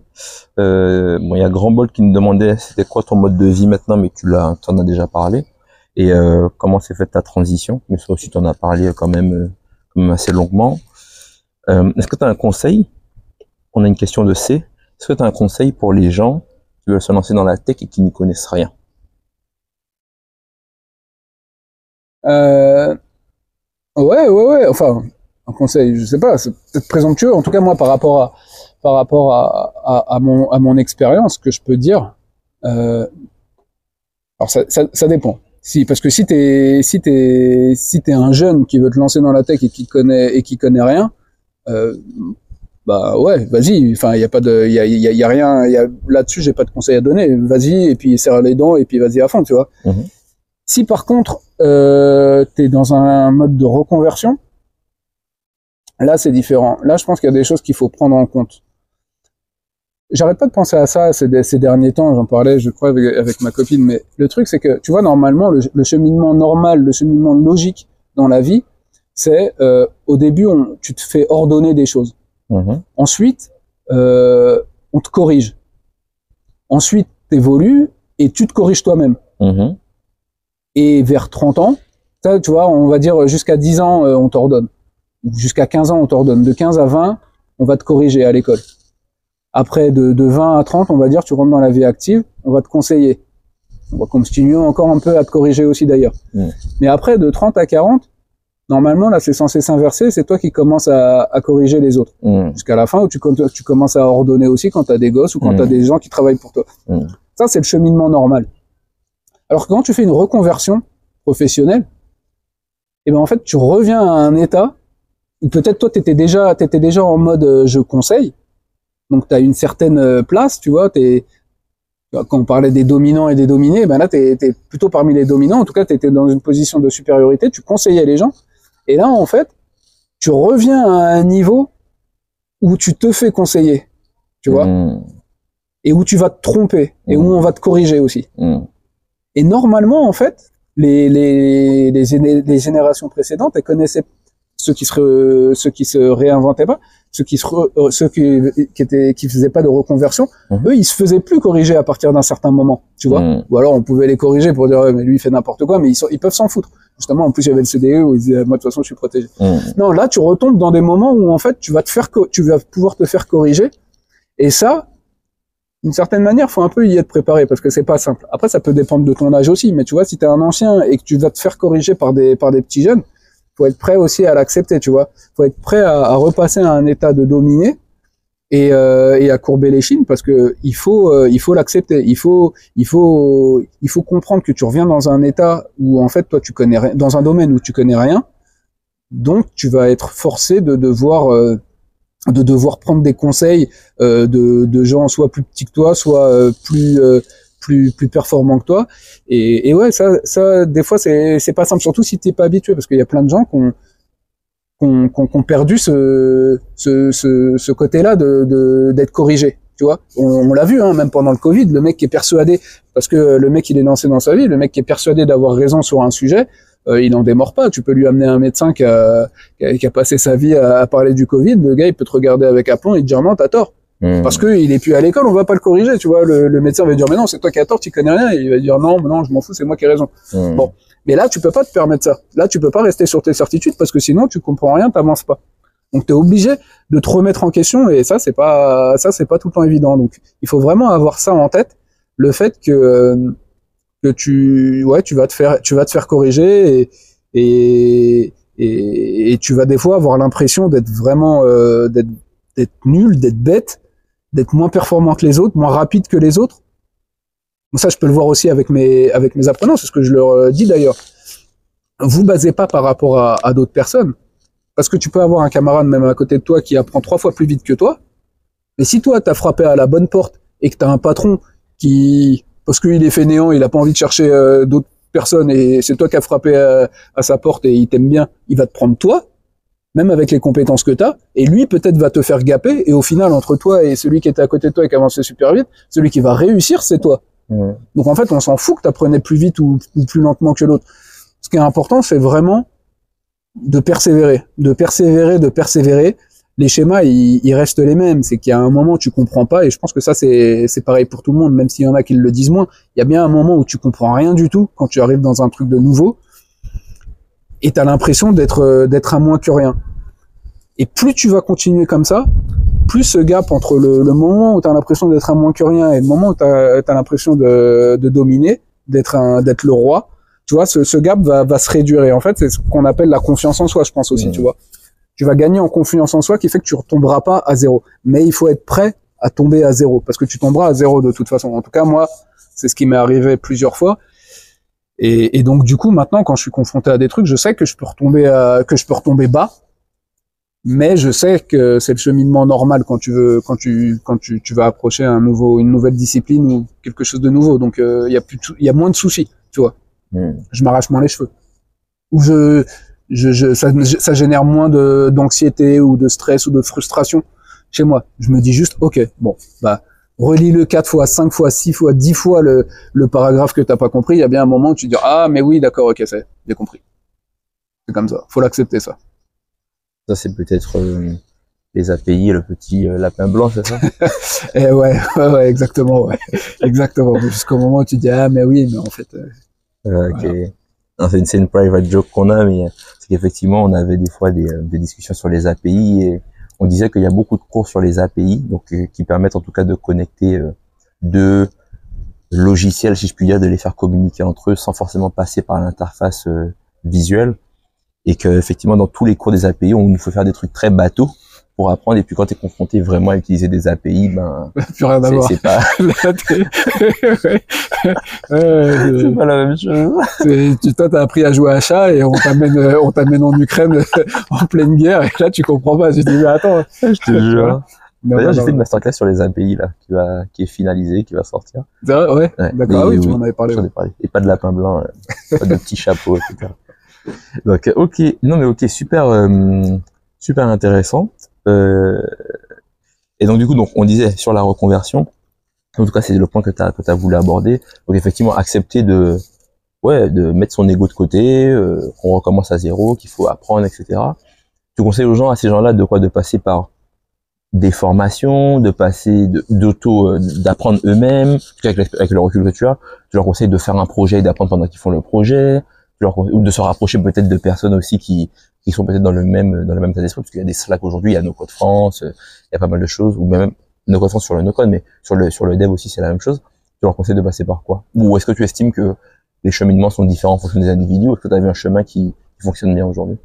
Euh, bon, il y a Grand Bol qui nous demandait c'était quoi ton mode de vie maintenant, mais tu l'as, t'en as déjà parlé. Et euh, comment s'est faite ta transition? Mais ça aussi, tu en as parlé quand même, euh, assez longuement. Est-ce que tu as un conseil? On a une question de C. Est-ce que tu as un conseil pour les gens qui veulent se lancer dans la tech et qui n'y connaissent rien? Euh, ouais, ouais, ouais. Enfin, un conseil, je sais pas, c'est peut-être présomptueux. En tout cas, moi, par rapport à, par rapport à, à, à mon, à mon expérience, ce que je peux dire, euh, alors ça, ça, ça dépend. Si, parce que si t'es, si t'es, si t'es un jeune qui veut te lancer dans la tech et qui connaît et qui connaît rien, euh, bah ouais, vas-y. Enfin, il y a pas de, il y a, y a, y a rien, y a, là-dessus, j'ai pas de conseil à donner. Vas-y et puis serre les dents et puis vas-y à fond, tu vois. Mhm. Si par contre, euh, t'es dans un mode de reconversion, là c'est différent. Là, je pense qu'il y a des choses qu'il faut prendre en compte. J'arrête pas de penser à ça ces, ces derniers temps, j'en parlais, je crois, avec, avec ma copine, mais le truc, c'est que, tu vois, normalement, le, le cheminement normal, le cheminement logique dans la vie, c'est, euh, au début, on, tu te fais ordonner des choses. Mhm. Ensuite, euh, on te corrige. Ensuite, t'évolues et tu te corriges toi-même. Mhm. Et vers 30 ans, ça, tu vois, on va dire jusqu'à 10 ans, euh, on t'ordonne. Jusqu'à 15 ans, on t'ordonne. De 15 à 20, on va te corriger à l'école. Après, de, de 20 à 30, on va dire, tu rentres dans la vie active, on va te conseiller. On va continuer encore un peu à te corriger aussi d'ailleurs. Mais après, de 30 à 40, normalement, là, c'est censé s'inverser, c'est toi qui commences à, à corriger les autres. Jusqu'à la fin où tu, com- tu commences à ordonner aussi quand tu as des gosses ou quand Mm. tu as des gens qui travaillent pour toi. Ça, c'est le cheminement normal. Alors que quand tu fais une reconversion professionnelle, eh ben en fait, tu reviens à un état où peut-être toi, tu étais déjà, t'étais déjà en mode euh, je conseille. Donc, tu as une certaine euh, place, tu vois, t'es, quand on parlait des dominants et des dominés, ben là, tu es, plutôt parmi les dominants. En tout cas, tu étais dans une position de supériorité, tu conseillais les gens. Et là, en fait, tu reviens à un niveau où tu te fais conseiller, tu vois, Mhm. et où tu vas te tromper, et où Mhm. on va te corriger aussi. Mhm. Et normalement, en fait, les, les, les, géné- les générations précédentes, elles connaissaient ceux qui se, ceux qui se réinventaient pas, ceux qui se, re- euh, ceux qui, qui étaient, qui faisaient pas de reconversion, Mhm. eux, ils se faisaient plus corriger à partir d'un certain moment, tu vois. Mhm. Ou alors, on pouvait les corriger pour dire, mais lui, il fait n'importe quoi, mais ils, sont, ils peuvent s'en foutre. Justement, en plus, il y avait le CDE où ils disaient, moi, de toute façon, je suis protégé. Mhm. Non, là, tu retombes dans des moments où, en fait, tu vas te faire, tu vas pouvoir te faire corriger. Et ça, d'une certaine manière, faut un peu y être préparé parce que c'est pas simple. Après, ça peut dépendre de ton âge aussi, mais tu vois, si t'es un ancien et que tu vas te faire corriger par des, par des petits jeunes, faut être prêt aussi à l'accepter, tu vois. Faut être prêt à, à repasser à un état de dominé et, euh, et à courber les chines parce que il faut, euh, il faut l'accepter. Il faut, il faut, il faut comprendre que tu reviens dans un état où, en fait, toi, tu connais rien, dans un domaine où tu connais rien. Donc, tu vas être forcé de devoir, euh, de devoir prendre des conseils euh, de, de gens soit plus petits que toi, soit euh, plus euh, plus performants que toi. Et, ouais, ça ça des fois c'est c'est pas simple, surtout si t'es pas habitué, parce qu'il y a plein de gens qui ont ont- qui ont perdu ce ce ce, côté-là de d'être corrigé. Tu vois, on, l'a vu, hein, même pendant le Covid, le mec qui est persuadé, parce que le mec il est lancé dans sa vie, le mec qui est persuadé d'avoir raison sur un sujet, euh, il en démord pas. Tu peux lui amener un médecin qui a, passé sa vie à, à parler du Covid, le gars il peut te regarder avec aplomb et te dire non, t'as tort. Mhm. Parce que il est plus à l'école, on va pas le corriger, tu vois. Le, le médecin va dire mais non, c'est toi qui as tort, tu connais rien. Et il va dire non, non, je m'en fous, c'est moi qui ai raison. Mhm. Bon. Mais là, tu peux pas te permettre ça. Là, tu peux pas rester sur tes certitudes parce que sinon, tu comprends rien, t'avances pas. Donc, tu es obligé de te remettre en question et ça, c'est pas ça, c'est pas tout le temps évident. Donc, il faut vraiment avoir ça en tête, le fait que que tu ouais, tu vas te faire tu vas te faire corriger et et et, et tu vas des fois avoir l'impression d'être vraiment euh, d'être nul, d'être bête, d'être moins performant que les autres, moins rapide que les autres. Ça, je peux le voir aussi avec mes, avec mes apprenants, c'est ce que je leur euh, dis d'ailleurs. Vous basez pas par rapport à, d'autres personnes. Parce que tu peux avoir un camarade même à côté de toi qui apprend trois fois plus vite que toi. Mais si toi, t'as frappé à la bonne porte et que t'as un patron qui parce qu'il est fainéant, il a pas envie de chercher euh, d'autres personnes et c'est toi qui as frappé à, à sa porte et il t'aime bien, il va te prendre toi, même avec les compétences que tu as, et lui peut-être va te faire gaper, et au final, entre toi et celui qui était à côté de toi et qui avançait super vite, celui qui va réussir, c'est toi. Donc en fait, on s'en fout que tu apprenais plus vite ou, ou plus lentement que l'autre. Ce qui est important, c'est vraiment de persévérer, de persévérer, de persévérer. Les schémas, ils, ils restent les mêmes. C'est qu'il y a un moment où tu comprends pas, et je pense que ça, c'est c'est pareil pour tout le monde, même s'il y en a qui le disent moins. Il y a bien un moment où tu comprends rien du tout quand tu arrives dans un truc de nouveau, et tu as l'impression d'être euh, d'être un moins que rien. Et plus tu vas continuer comme ça, plus ce gap entre le, le moment où tu as l'impression d'être un moins que rien et le moment où tu as, l'impression de, de dominer, d'être un d'être le roi, tu vois, ce, ce gap va, va se réduire. Et en fait, c'est ce qu'on appelle la confiance en soi, je pense aussi, tu vois. Tu vas gagner en confiance en soi qui fait que tu retomberas pas à zéro. Mais il faut être prêt à tomber à zéro parce que tu tomberas à zéro de toute façon. En tout cas, moi, c'est ce qui m'est arrivé plusieurs fois. Et, et donc, du coup, maintenant, quand je suis confronté à des trucs, je sais que je peux retomber à, que je peux retomber bas. Mais je sais que c'est le cheminement normal quand tu veux, quand tu, quand tu, tu vas approcher un nouveau, une nouvelle discipline ou quelque chose de nouveau. Donc, euh, il y a plus, il y a moins de soucis, tu vois Mm. je m'arrache moins les cheveux. Ou je, je, je ça, ça génère moins de d'anxiété ou de stress ou de frustration chez moi. Je me dis juste, ok, bon, bah, relis-le quatre fois, cinq fois, six fois, dix fois le, le paragraphe que t'as pas compris. Il y a bien un moment où tu dis, ah, mais oui, d'accord, ok, c'est, j'ai compris. C'est comme ça. Faut l'accepter, ça. Ça, c'est peut-être euh, les API, le petit euh, lapin blanc, c'est ça? Et ouais, ouais, ouais, exactement, ouais. exactement. Jusqu'au moment où tu dis, ah, mais oui, mais en fait, euh, Euh, c'est une, private joke qu'on a, mais c'est qu'effectivement, on avait des fois des, des discussions sur les API et on disait qu'il y a beaucoup de cours sur les API, donc euh, qui permettent en tout cas de connecter euh, deux logiciels, si je puis dire, de les faire communiquer entre eux sans forcément passer par l'interface euh, visuelle. Et que effectivement, dans tous les cours des API, on nous faut faire des trucs très bateaux pour apprendre. Et puis quand tu es confronté vraiment à utiliser des API, ben plus rien à voir. c'est pas, ouais. C'est pas la même chose. Tu, toi, t'as appris à jouer à chat et on t'amène, euh, on t'amène en Ukraine en pleine guerre et là, tu comprends pas. Tu te dis, mais attends. Je te jure. D'ailleurs, j'ai fait une masterclass sur les API là, qui va, qui est finalisée, qui va sortir. vrai, ouais. Ouais. D'accord. Ah Mais oui, tu m'en avais parlé. Ouais. Et pas de lapin blanc, euh, pas de petit chapeau, etc. Donc, euh, ok, non mais ok, super, euh, super intéressant. Euh, et donc du coup, donc on disait sur la reconversion. En tout cas, c'est le point que tu as voulu aborder. Donc effectivement, accepter de, ouais, de mettre son ego de côté, euh, qu'on recommence à zéro, qu'il faut apprendre, etc. Tu conseilles aux gens, à ces gens-là, de quoi, de passer par des formations, de passer d'auto, euh, d'apprendre eux-mêmes, avec, le recul que tu as, tu leur conseilles de faire un projet et d'apprendre pendant qu'ils font le projet, ou de se rapprocher peut-être de personnes aussi qui, qui sont peut-être dans le même dans le même état d'esprit, parce qu'il y a des Slack aujourd'hui, il y a No Code France, euh, il y a pas mal de choses, ou même No Code France sur le No Code, mais sur le sur le dev aussi c'est la même chose. Tu leur conseilles de passer par quoi? Ou est-ce que tu estimes que les cheminements sont différents en fonction des individus, ou est-ce que tu as vu un chemin qui, qui fonctionne bien aujourd'hui?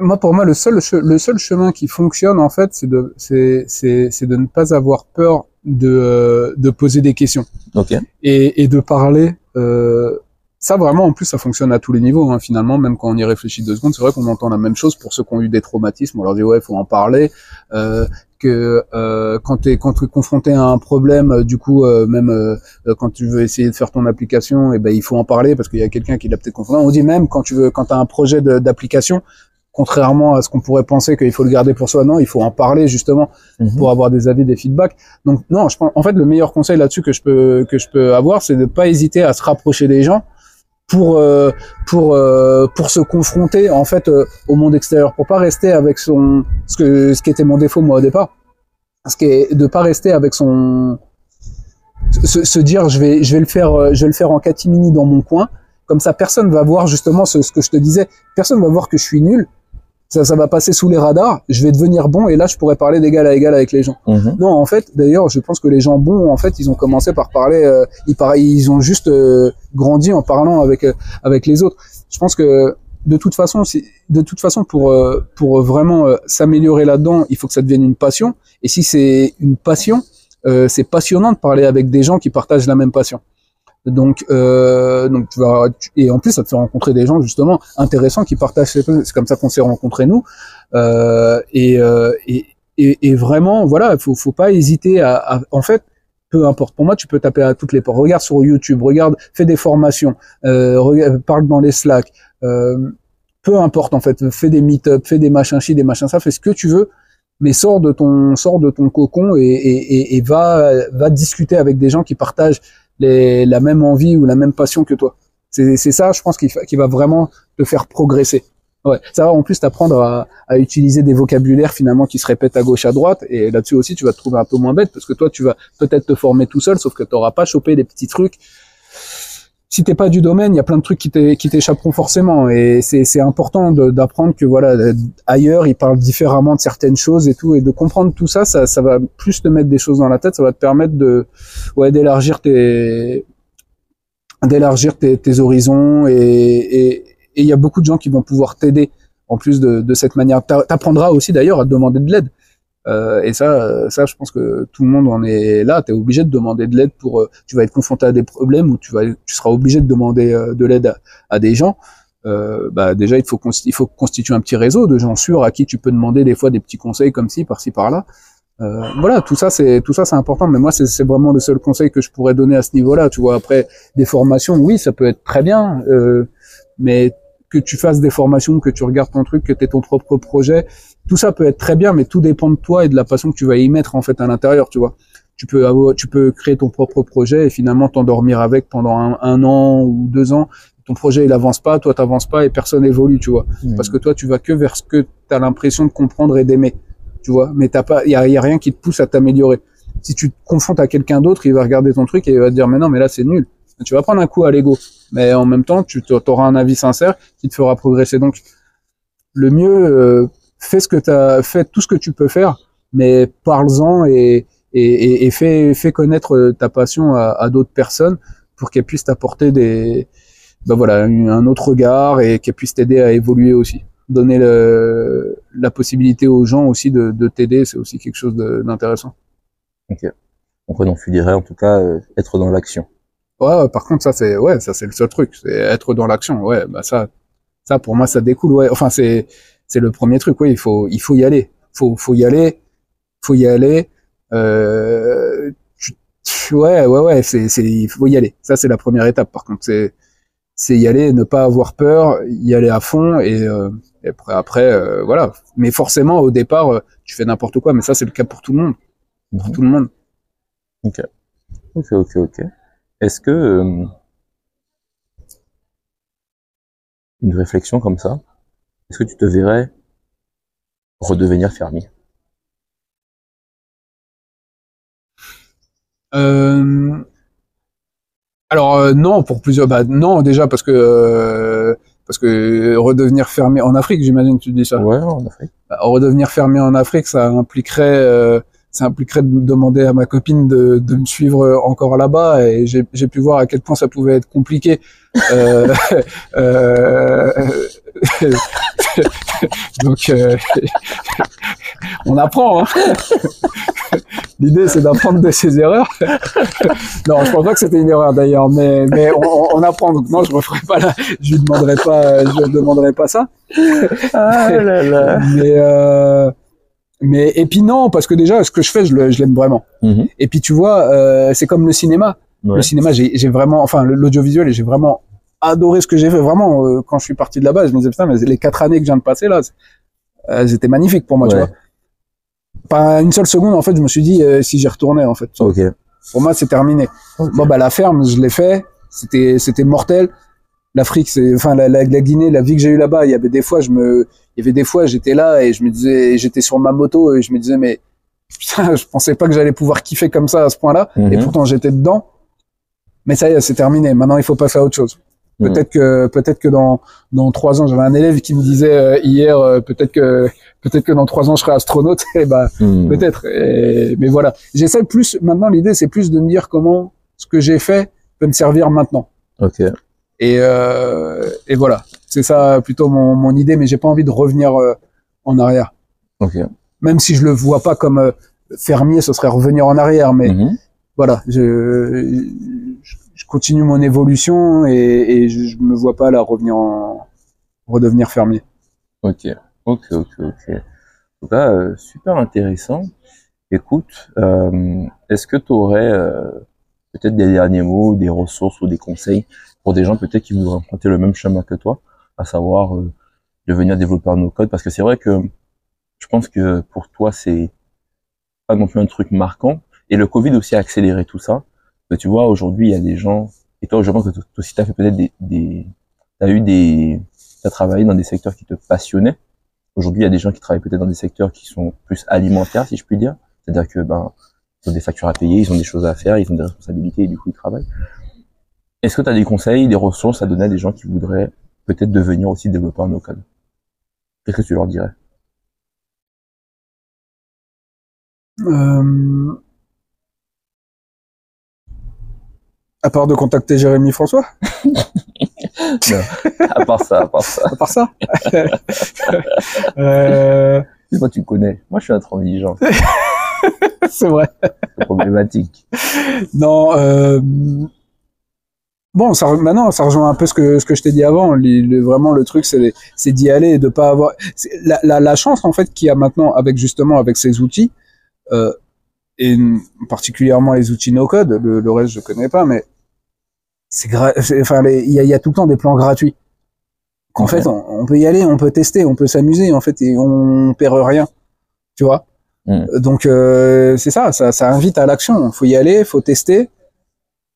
Moi, pour moi, le seul, le seul chemin qui fonctionne, en fait, c'est de, c'est, c'est, de ne pas avoir peur de, euh, de poser des questions Ok. et, et de parler. Euh, ça, vraiment, en plus, ça fonctionne à tous les niveaux, hein, finalement, même quand on y réfléchit deux secondes. C'est vrai qu'on entend la même chose pour ceux qui ont eu des traumatismes. On leur dit, ouais, faut en parler. Euh, que euh, quand tu es quand confronté à un problème, euh, du coup, euh, même euh, quand tu veux essayer de faire ton application, et ben il faut en parler parce qu'il y a quelqu'un qui l'a peut-être confronté. On dit même quand tu veux, quand tu as un projet d'application, contrairement à ce qu'on pourrait penser qu'il faut le garder pour soi, non, il faut en parler justement Mhm. pour avoir des avis, des feedbacks. Donc non, je pense, en fait, le meilleur conseil là-dessus que je peux que je peux avoir, c'est de pas hésiter à se rapprocher des gens pour euh, pour euh, pour se confronter en fait euh, au monde extérieur, pour pas rester avec son ce que ce qui était mon défaut moi au départ, ce qui est de pas rester avec son se, se dire je vais je vais le faire je vais le faire en catimini dans mon coin. Comme ça personne va voir justement ce, ce que je te disais. Personne va voir que je suis nul ça ça va passer sous les radars je vais devenir bon et là je pourrais parler d'égal à égal avec les gens Mhm. non, en fait, d'ailleurs, je pense que les gens bons, en fait, ils ont commencé par parler, euh, ils, ils ont juste euh, grandi en parlant avec euh, avec les autres. Je pense que de toute façon, si- de toute façon, pour euh, pour vraiment euh, s'améliorer là-dedans, il faut que ça devienne une passion. Et si c'est une passion, euh, c'est passionnant de parler avec des gens qui partagent la même passion. Donc, euh, donc tu vas, et en plus, ça te fait rencontrer des gens justement intéressants qui partagent. ces- C'est comme ça qu'on s'est rencontrés nous. Euh, et, euh, et, et, et vraiment, voilà, faut, faut pas hésiter à, à- en fait, peu importe. Pour moi, tu peux taper à toutes les portes. Regarde sur YouTube, regarde, fais des formations, euh, parle dans les Slack. Euh, peu importe en fait, fais des meet-up, fais des machins chi, des machins ça, fais ce que tu veux, mais sors de ton sors de ton cocon et, et, et va va discuter avec des gens qui partagent les, la même envie ou la même passion que toi. C'est ça, je pense, qui, va vraiment te faire progresser. Ouais, ça va en plus t'apprendre à, à, utiliser des vocabulaires finalement qui se répètent à gauche à droite et là-dessus aussi tu vas te trouver un peu moins bête parce que toi tu vas peut-être te former tout seul sauf que tu n'auras pas chopé des petits trucs. Si t'es pas du domaine, il y a plein de trucs qui t'échapperont forcément et c'est important d'apprendre que voilà ailleurs ils parlent différemment de certaines choses et tout et de comprendre tout ça, ça, va plus te mettre des choses dans la tête, ça va te permettre de ouais d'élargir tes d'élargir tes, horizons et, il y a beaucoup de gens qui vont pouvoir t'aider en plus de, de cette manière. T'apprendras aussi d'ailleurs à demander de l'aide. Euh, et ça, ça, je pense que tout le monde en est là. Tu es obligé de demander de l'aide pour. Euh, tu vas être confronté à des problèmes où tu vas, tu seras obligé de demander euh, de l'aide à, des gens. Euh, bah déjà, il faut il faut constituer un petit réseau de gens sûrs à qui tu peux demander des fois des petits conseils comme ci, par-ci, par-là. Euh, voilà, tout ça, c'est tout ça, c'est important. Mais moi, c'est vraiment le seul conseil que je pourrais donner à ce niveau-là. Tu vois, après des formations, oui, ça peut être très bien, euh, mais que tu fasses des formations, que tu regardes ton truc, que tu aies ton propre projet, tout ça peut être très bien, mais tout dépend de toi et de la passion que tu vas y mettre en fait à l'intérieur, tu vois. Tu peux avoir, tu peux créer ton propre projet et finalement t'endormir avec pendant un, an ou deux ans. Ton projet il avance pas, toi t'avances pas et personne évolue, tu vois. Mmh. Parce que toi tu vas que vers ce que tu as l'impression de comprendre et d'aimer, tu vois. Mais t'as pas, il y a, y a rien qui te pousse à t'améliorer. Si tu te confrontes à quelqu'un d'autre, il va regarder ton truc et il va te dire mais non mais là c'est nul tu vas prendre un coup à l'ego, mais en même temps, tu auras un avis sincère qui te fera progresser. Donc, le mieux, euh, fais ce que tu as fait, tout ce que tu peux faire, mais parle-en et, et, et, fais, fais connaître ta passion à, à d'autres personnes pour qu'elles puissent t'apporter des, ben voilà, un autre regard et qu'elles puissent t'aider à évoluer aussi. Donner le, la possibilité aux gens aussi de, de t'aider, c'est aussi quelque chose d'intéressant. Ok. Donc, tu dirais en tout cas euh, être dans l'action. Ouais, par contre, ça c'est ouais, ça c'est le seul truc, c'est être dans l'action. Ouais, bah ça, ça pour moi ça découle. Ouais, enfin c'est c'est le premier truc. Oui, il faut il faut y aller. Faut faut y aller. Faut y aller. Euh, ouais, ouais, ouais. C'est c'est il faut y aller. Ça c'est la première étape. Par contre, c'est c'est y aller, ne pas avoir peur, y aller à fond et, euh, et après, après euh, voilà. Mais forcément au départ, euh, tu fais n'importe quoi. Mais ça c'est le cas pour tout le monde. Pour mhm. tout le monde. Ok. Ok, ok, ok. Est-ce que euh, une réflexion comme ça, est-ce que tu te verrais redevenir fermier? Euh, Alors euh, non, pour plusieurs. Bah, non, déjà parce que parce que redevenir fermier en Afrique, j'imagine que tu dis ça. Ouais, en Afrique. Bah, redevenir fermier en Afrique, ça impliquerait ça impliquerait de demander à ma copine de, de me suivre encore là-bas et j'ai pu voir à quel point ça pouvait être compliqué. Euh, euh, donc euh, on apprend. Hein. L'idée c'est d'apprendre de ses erreurs. non, je pense pas que c'était une erreur d'ailleurs, mais mais on, on, apprend. Donc non, je referai pas là. Je lui demanderai pas. Je lui demanderai pas ça. Ah là là. Mais euh, mais et puis non, parce que déjà, ce que je fais, je l'aime vraiment. Mhm. Et puis tu vois, euh, c'est comme le cinéma. Le cinéma, j'ai vraiment, enfin l'audiovisuel, et j'ai vraiment adoré ce que j'ai fait. Vraiment, euh, quand je suis parti de là-bas, je me disais putain, mais les quatre années que je viens de passer là, elles étaient magnifiques pour moi, tu vois. Pas une seule seconde, en fait, je me suis dit euh, si j'y retournais, en fait. Ok. Pour moi, c'est terminé. Bon bah la ferme, je l'ai fait. C'était c'était mortel. L'Afrique, c'est, enfin la, la, la Guinée, la vie que j'ai eue là-bas, il y avait des fois, je me, il y avait des fois, j'étais là et je me disais, j'étais sur ma moto et je me disais, mais putain, je pensais pas que j'allais pouvoir kiffer comme ça à ce point-là. Et mhm. pourtant, j'étais dedans. Mais ça y est, c'est terminé. Maintenant, il faut passer à autre chose. Mhm. Peut-être que peut-être que dans dans trois ans, j'avais un élève qui me disait euh, hier, euh, peut-être que peut-être que dans trois ans, je serai astronaute. et bah peut-être. Mais voilà, j'essaie plus. Maintenant, l'idée, c'est plus de me dire comment ce que j'ai fait peut me servir maintenant. Ok. Et, euh, et voilà, c'est ça plutôt mon, mon idée, mais j'ai pas envie de revenir euh, en arrière. Okay. Même si je le vois pas comme euh, fermier, ce serait revenir en arrière, mais mm-hmm. voilà, je, je, continue mon évolution et, et je, je, me vois pas là revenir en redevenir fermier. Ok, ok, ok, ok. En tout cas, euh, super intéressant. Écoute, euh, est-ce que tu aurais euh, peut-être des derniers mots, des ressources ou des conseils pour des gens peut-être qui voudraient emprunter le même chemin que toi, à savoir euh, devenir développeur nos codes Parce que c'est vrai que je pense que pour toi, c'est pas non plus un truc marquant. Et le Covid aussi a accéléré tout ça. Tu vois, aujourd'hui, il y a des gens, et toi, je pense que toi aussi, tu as fait peut-être des, des tu as eu des, tu as travaillé dans des secteurs qui te passionnaient. Aujourd'hui, il y a des gens qui travaillent peut-être dans des secteurs qui sont plus alimentaires, si je puis dire. C'est-à-dire que, ben, ils ont des factures à payer, ils ont des choses à faire, ils ont des responsabilités et du coup, ils travaillent. Est-ce que tu as des conseils, des ressources à donner à des gens qui voudraient peut-être devenir aussi développeurs no code Qu'est-ce que tu leur dirais? Euh, À part de contacter Jérémy François? Non, à part ça, à part ça. À part ça? Euh, Moi, tu connais. Moi, je suis intransigeant. C'est vrai. C'est problématique. Non, euh, bon, ça, maintenant, ça rejoint un peu ce que, ce que je t'ai dit avant. Les- vraiment, le truc, c'est c'est d'y aller et de pas avoir... La, la, la chance, en fait, qu'il y a maintenant avec, justement, avec ces outils, euh, et particulièrement les outils no-code, le, le reste, je connais pas, mais c'est gra- enfin, il y a, y a tout le temps des plans gratuits. Qu'en fait, on, on peut y aller, on peut tester, on peut s'amuser, en fait, et on perd rien. Tu vois? Mm. Donc, euh, c'est ça, ça, ça invite à l'action. faut y aller, faut tester,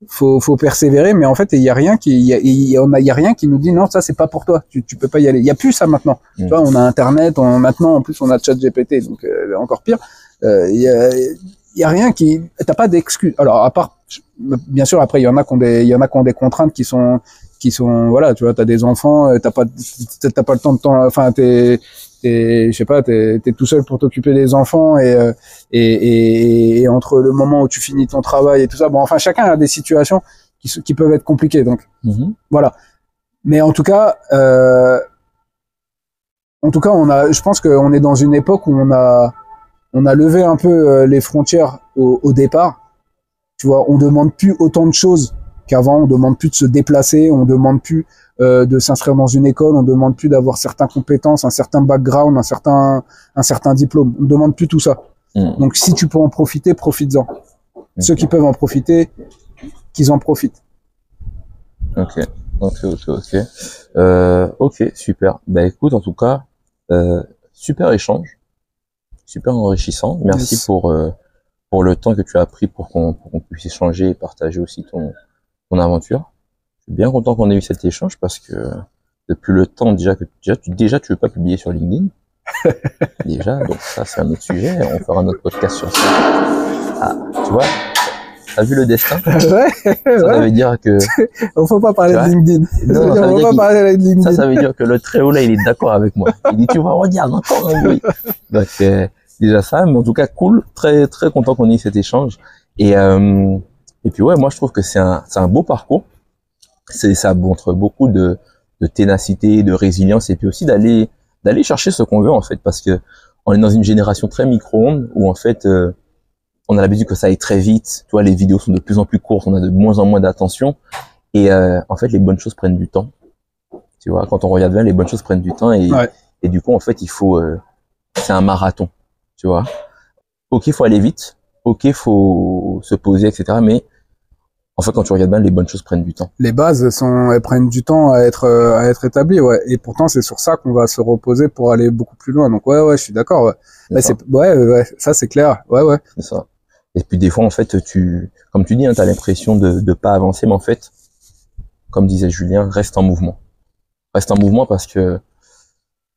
faut, faut persévérer, mais en fait, il y a rien qui, il y a, y a, on a- il y a rien qui nous dit non, ça c'est pas pour toi, tu, tu peux pas y aller. Il y a plus ça maintenant. Mm. Tu vois, on a Internet, on, maintenant en plus on a ChatGPT, donc euh, encore pire. Euh, Il y a, y a rien qui, t'as pas d'excuse. Alors à part, bien sûr, après il y en a qui ont des, il y en a qui ont des contraintes qui sont, qui sont, voilà, tu vois, t'as des enfants, euh, t'as pas, t'as pas le temps de temps, enfin t'es, t'es, je sais pas, t'es, t'es tout seul pour t'occuper des enfants et, euh, et, et, et entre le moment où tu finis ton travail et tout ça, bon, enfin chacun a des situations qui peuvent être compliquées, donc Mhm. voilà. Mais en tout cas, euh, en tout cas, on a, je pense qu'on est dans une époque où on a, on a levé un peu euh, les frontières au, au départ. Tu vois, on demande plus autant de choses qu'avant. On demande plus de se déplacer. On demande plus euh, de s'inscrire dans une école. On demande plus d'avoir certaines compétences, un certain background, un certain, un certain diplôme. On demande plus tout ça. Mhm. Donc, si tu peux en profiter, profites-en. Ceux qui peuvent en profiter, qu'ils en profitent. Ok, ok, ok, ok. Euh, ok, super. Bah écoute, en tout cas, euh, super échange, super enrichissant. Merci Yes. pour euh, pour le temps que tu as pris pour qu'on pour qu'on puisse échanger et partager aussi ton ton aventure. Je suis bien content qu'on ait eu cet échange parce que depuis le temps déjà que déjà tu déjà tu veux pas publier sur LinkedIn. déjà, donc ça c'est un autre sujet. On fera un autre podcast sur ça. Ah, tu vois, t'as vu le destin? Ouais, Ça, veut dire que On faut pas parler de LinkedIn. Non, non, ça veut dire va pas qu'il- parler de LinkedIn. Ça, ça veut dire que le très haut là, il est d'accord avec moi. Il dit, tu vois, regarde, encore bruit. Donc, euh, déjà ça, mais en tout cas, cool. Très, très content qu'on ait eu cet échange. Et, euh, et puis, ouais, moi, je trouve que c'est un, c'est un beau parcours. C'est, ça montre beaucoup de, de ténacité, de résilience, et puis aussi d'aller, d'aller chercher ce qu'on veut, en fait, parce que on est dans une génération très micro-ondes où, en fait, euh, on a l'habitude que ça aille très vite. Tu vois, les vidéos sont de plus en plus courtes, on a de moins en moins d'attention. Et, euh, en fait, les bonnes choses prennent du temps. Tu vois, quand on regarde bien, les bonnes choses prennent du temps et, Ouais. et du coup, en fait, il faut, euh, c'est un marathon, tu vois? Ok, faut aller vite. Ok, faut se poser, etc. Mais en fait, quand tu regardes bien, les bonnes choses prennent du temps. les bases sont, elles prennent du temps à être, euh, à être établies, ouais. Et pourtant, c'est sur ça qu'on va se reposer pour aller beaucoup plus loin. Donc, ouais, ouais, je suis d'accord, ouais. C'est Ouais, ça. c'est, ouais, ouais, ça, c'est clair. Ouais, ouais. C'est ça. Et puis des fois, en fait, tu, comme tu dis, hein, tu as l'impression de ne pas avancer, mais en fait, comme disait Julien, reste en mouvement. Reste en mouvement parce que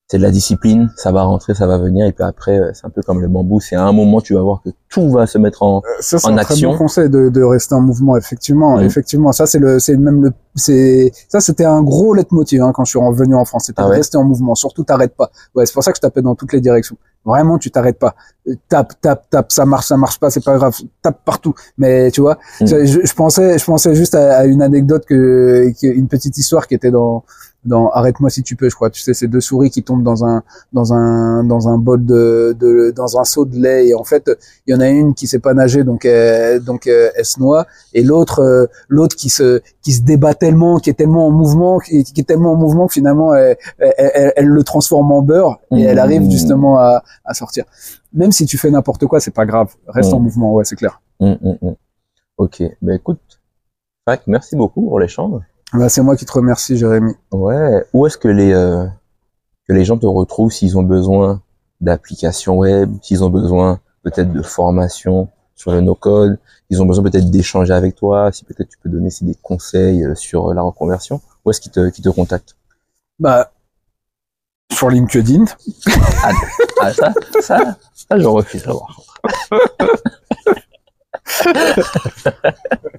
c'est de la discipline, ça va rentrer, ça va venir, et puis après, euh, c'est un peu comme le bambou, c'est à un moment, tu vas voir que tout va se mettre en... Ça, c'est En un très action. bon conseil de, de rester en mouvement, effectivement. Mhm. Effectivement, ça, c'est le, c'est même le, c'est, ça, c'était un gros leitmotiv, hein, quand je suis revenu en France. C'était Ah de ouais rester en mouvement. Surtout, t'arrêtes pas. Ouais, c'est pour ça que je tapais dans toutes les directions. Vraiment, tu t'arrêtes pas. Euh, Tape, tape, tape, ça marche, ça marche pas, c'est pas grave. Tape partout. Mais, tu vois, Mhm. je, je pensais, je pensais juste à, à une anecdote que, que- une petite histoire qui était dans, dans Arrête-moi si tu peux, je crois. Tu sais, ces deux souris qui tombent dans un dans un dans un bol de, de dans un seau de lait et en fait, il y en a une qui sait pas nager donc elle, donc euh, elle se noie et l'autre euh, l'autre qui se qui se débat tellement, qui est tellement en mouvement, qui, qui est tellement en mouvement que finalement elle, elle, elle le transforme en beurre et elle arrive Mmh. justement à, à sortir. Même si tu fais n'importe quoi, c'est pas grave. Reste en Mmh. mouvement, ouais, c'est clair. Hum, hum. Ok, ben écoute, merci beaucoup pour l'échange. Bah, c'est moi qui te remercie, Jérémy. Ouais, où est-ce que les euh, que les gens te retrouvent s'ils ont besoin d'applications web, s'ils ont besoin peut-être de formation sur le no-code, ils ont besoin peut-être d'échanger avec toi, si peut-être tu peux donner des conseils euh, sur la reconversion, où est-ce qu'ils te, qu'ils te contactent? Bah, sur LinkedIn. Ah ça, ça, ça je refuse à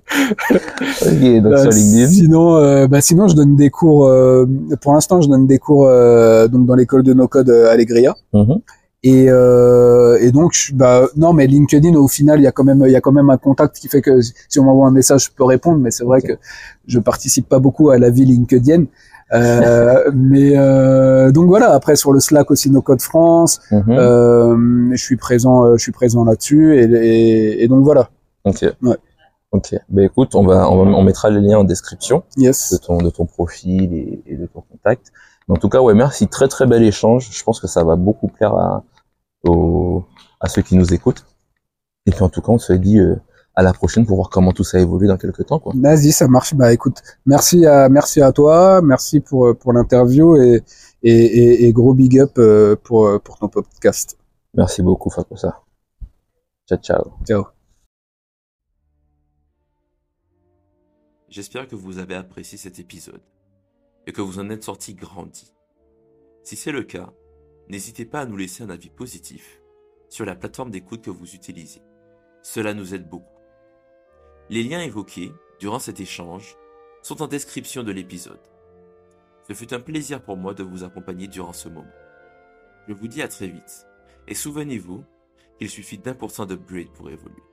donc sur LinkedIn. Sinon, euh, bah, sinon, je donne des cours. euh, pour l'instant, je donne des cours euh, donc dans l'école de no code euh, Allegria. Et, euh, et donc, bah, non, mais LinkedIn, au final, il y a quand même, il y a quand même un contact qui fait que si on m'envoie un message, je peux répondre. Mais c'est vrai que je participe pas beaucoup à la vie LinkedIn. Euh, mais euh, donc voilà. Après, sur le Slack aussi, No Code France, Mhm. euh, je suis présent, je suis présent là-dessus. Et, et, et donc voilà. Ok. Ouais. Ok. Ben écoute, on va, on va, on mettra les liens en description de Yes. ton, de ton profil et, et de ton contact. Mais en tout cas, ouais, merci. Très très bel échange. Je pense que ça va beaucoup plaire à, aux, à ceux qui nous écoutent. Et puis en tout cas, on se dit euh, à la prochaine pour voir comment tout ça évolue dans quelques temps, quoi. Vas-y, ça marche. Bah écoute, merci à merci à toi, merci pour pour l'interview et, et et et gros big up euh, pour pour ton podcast. Merci beaucoup, Fakosa. Ciao, ciao. Ciao. J'espère que vous avez apprécié cet épisode et que vous en êtes sorti grandi. Si c'est le cas, n'hésitez pas à nous laisser un avis positif sur la plateforme d'écoute que vous utilisez. Cela nous aide beaucoup. Les liens évoqués durant cet échange sont en description de l'épisode. Ce fut un plaisir pour moi de vous accompagner durant ce moment. Je vous dis à très vite et souvenez-vous qu'il suffit d'un pour cent d'upgrade pour évoluer.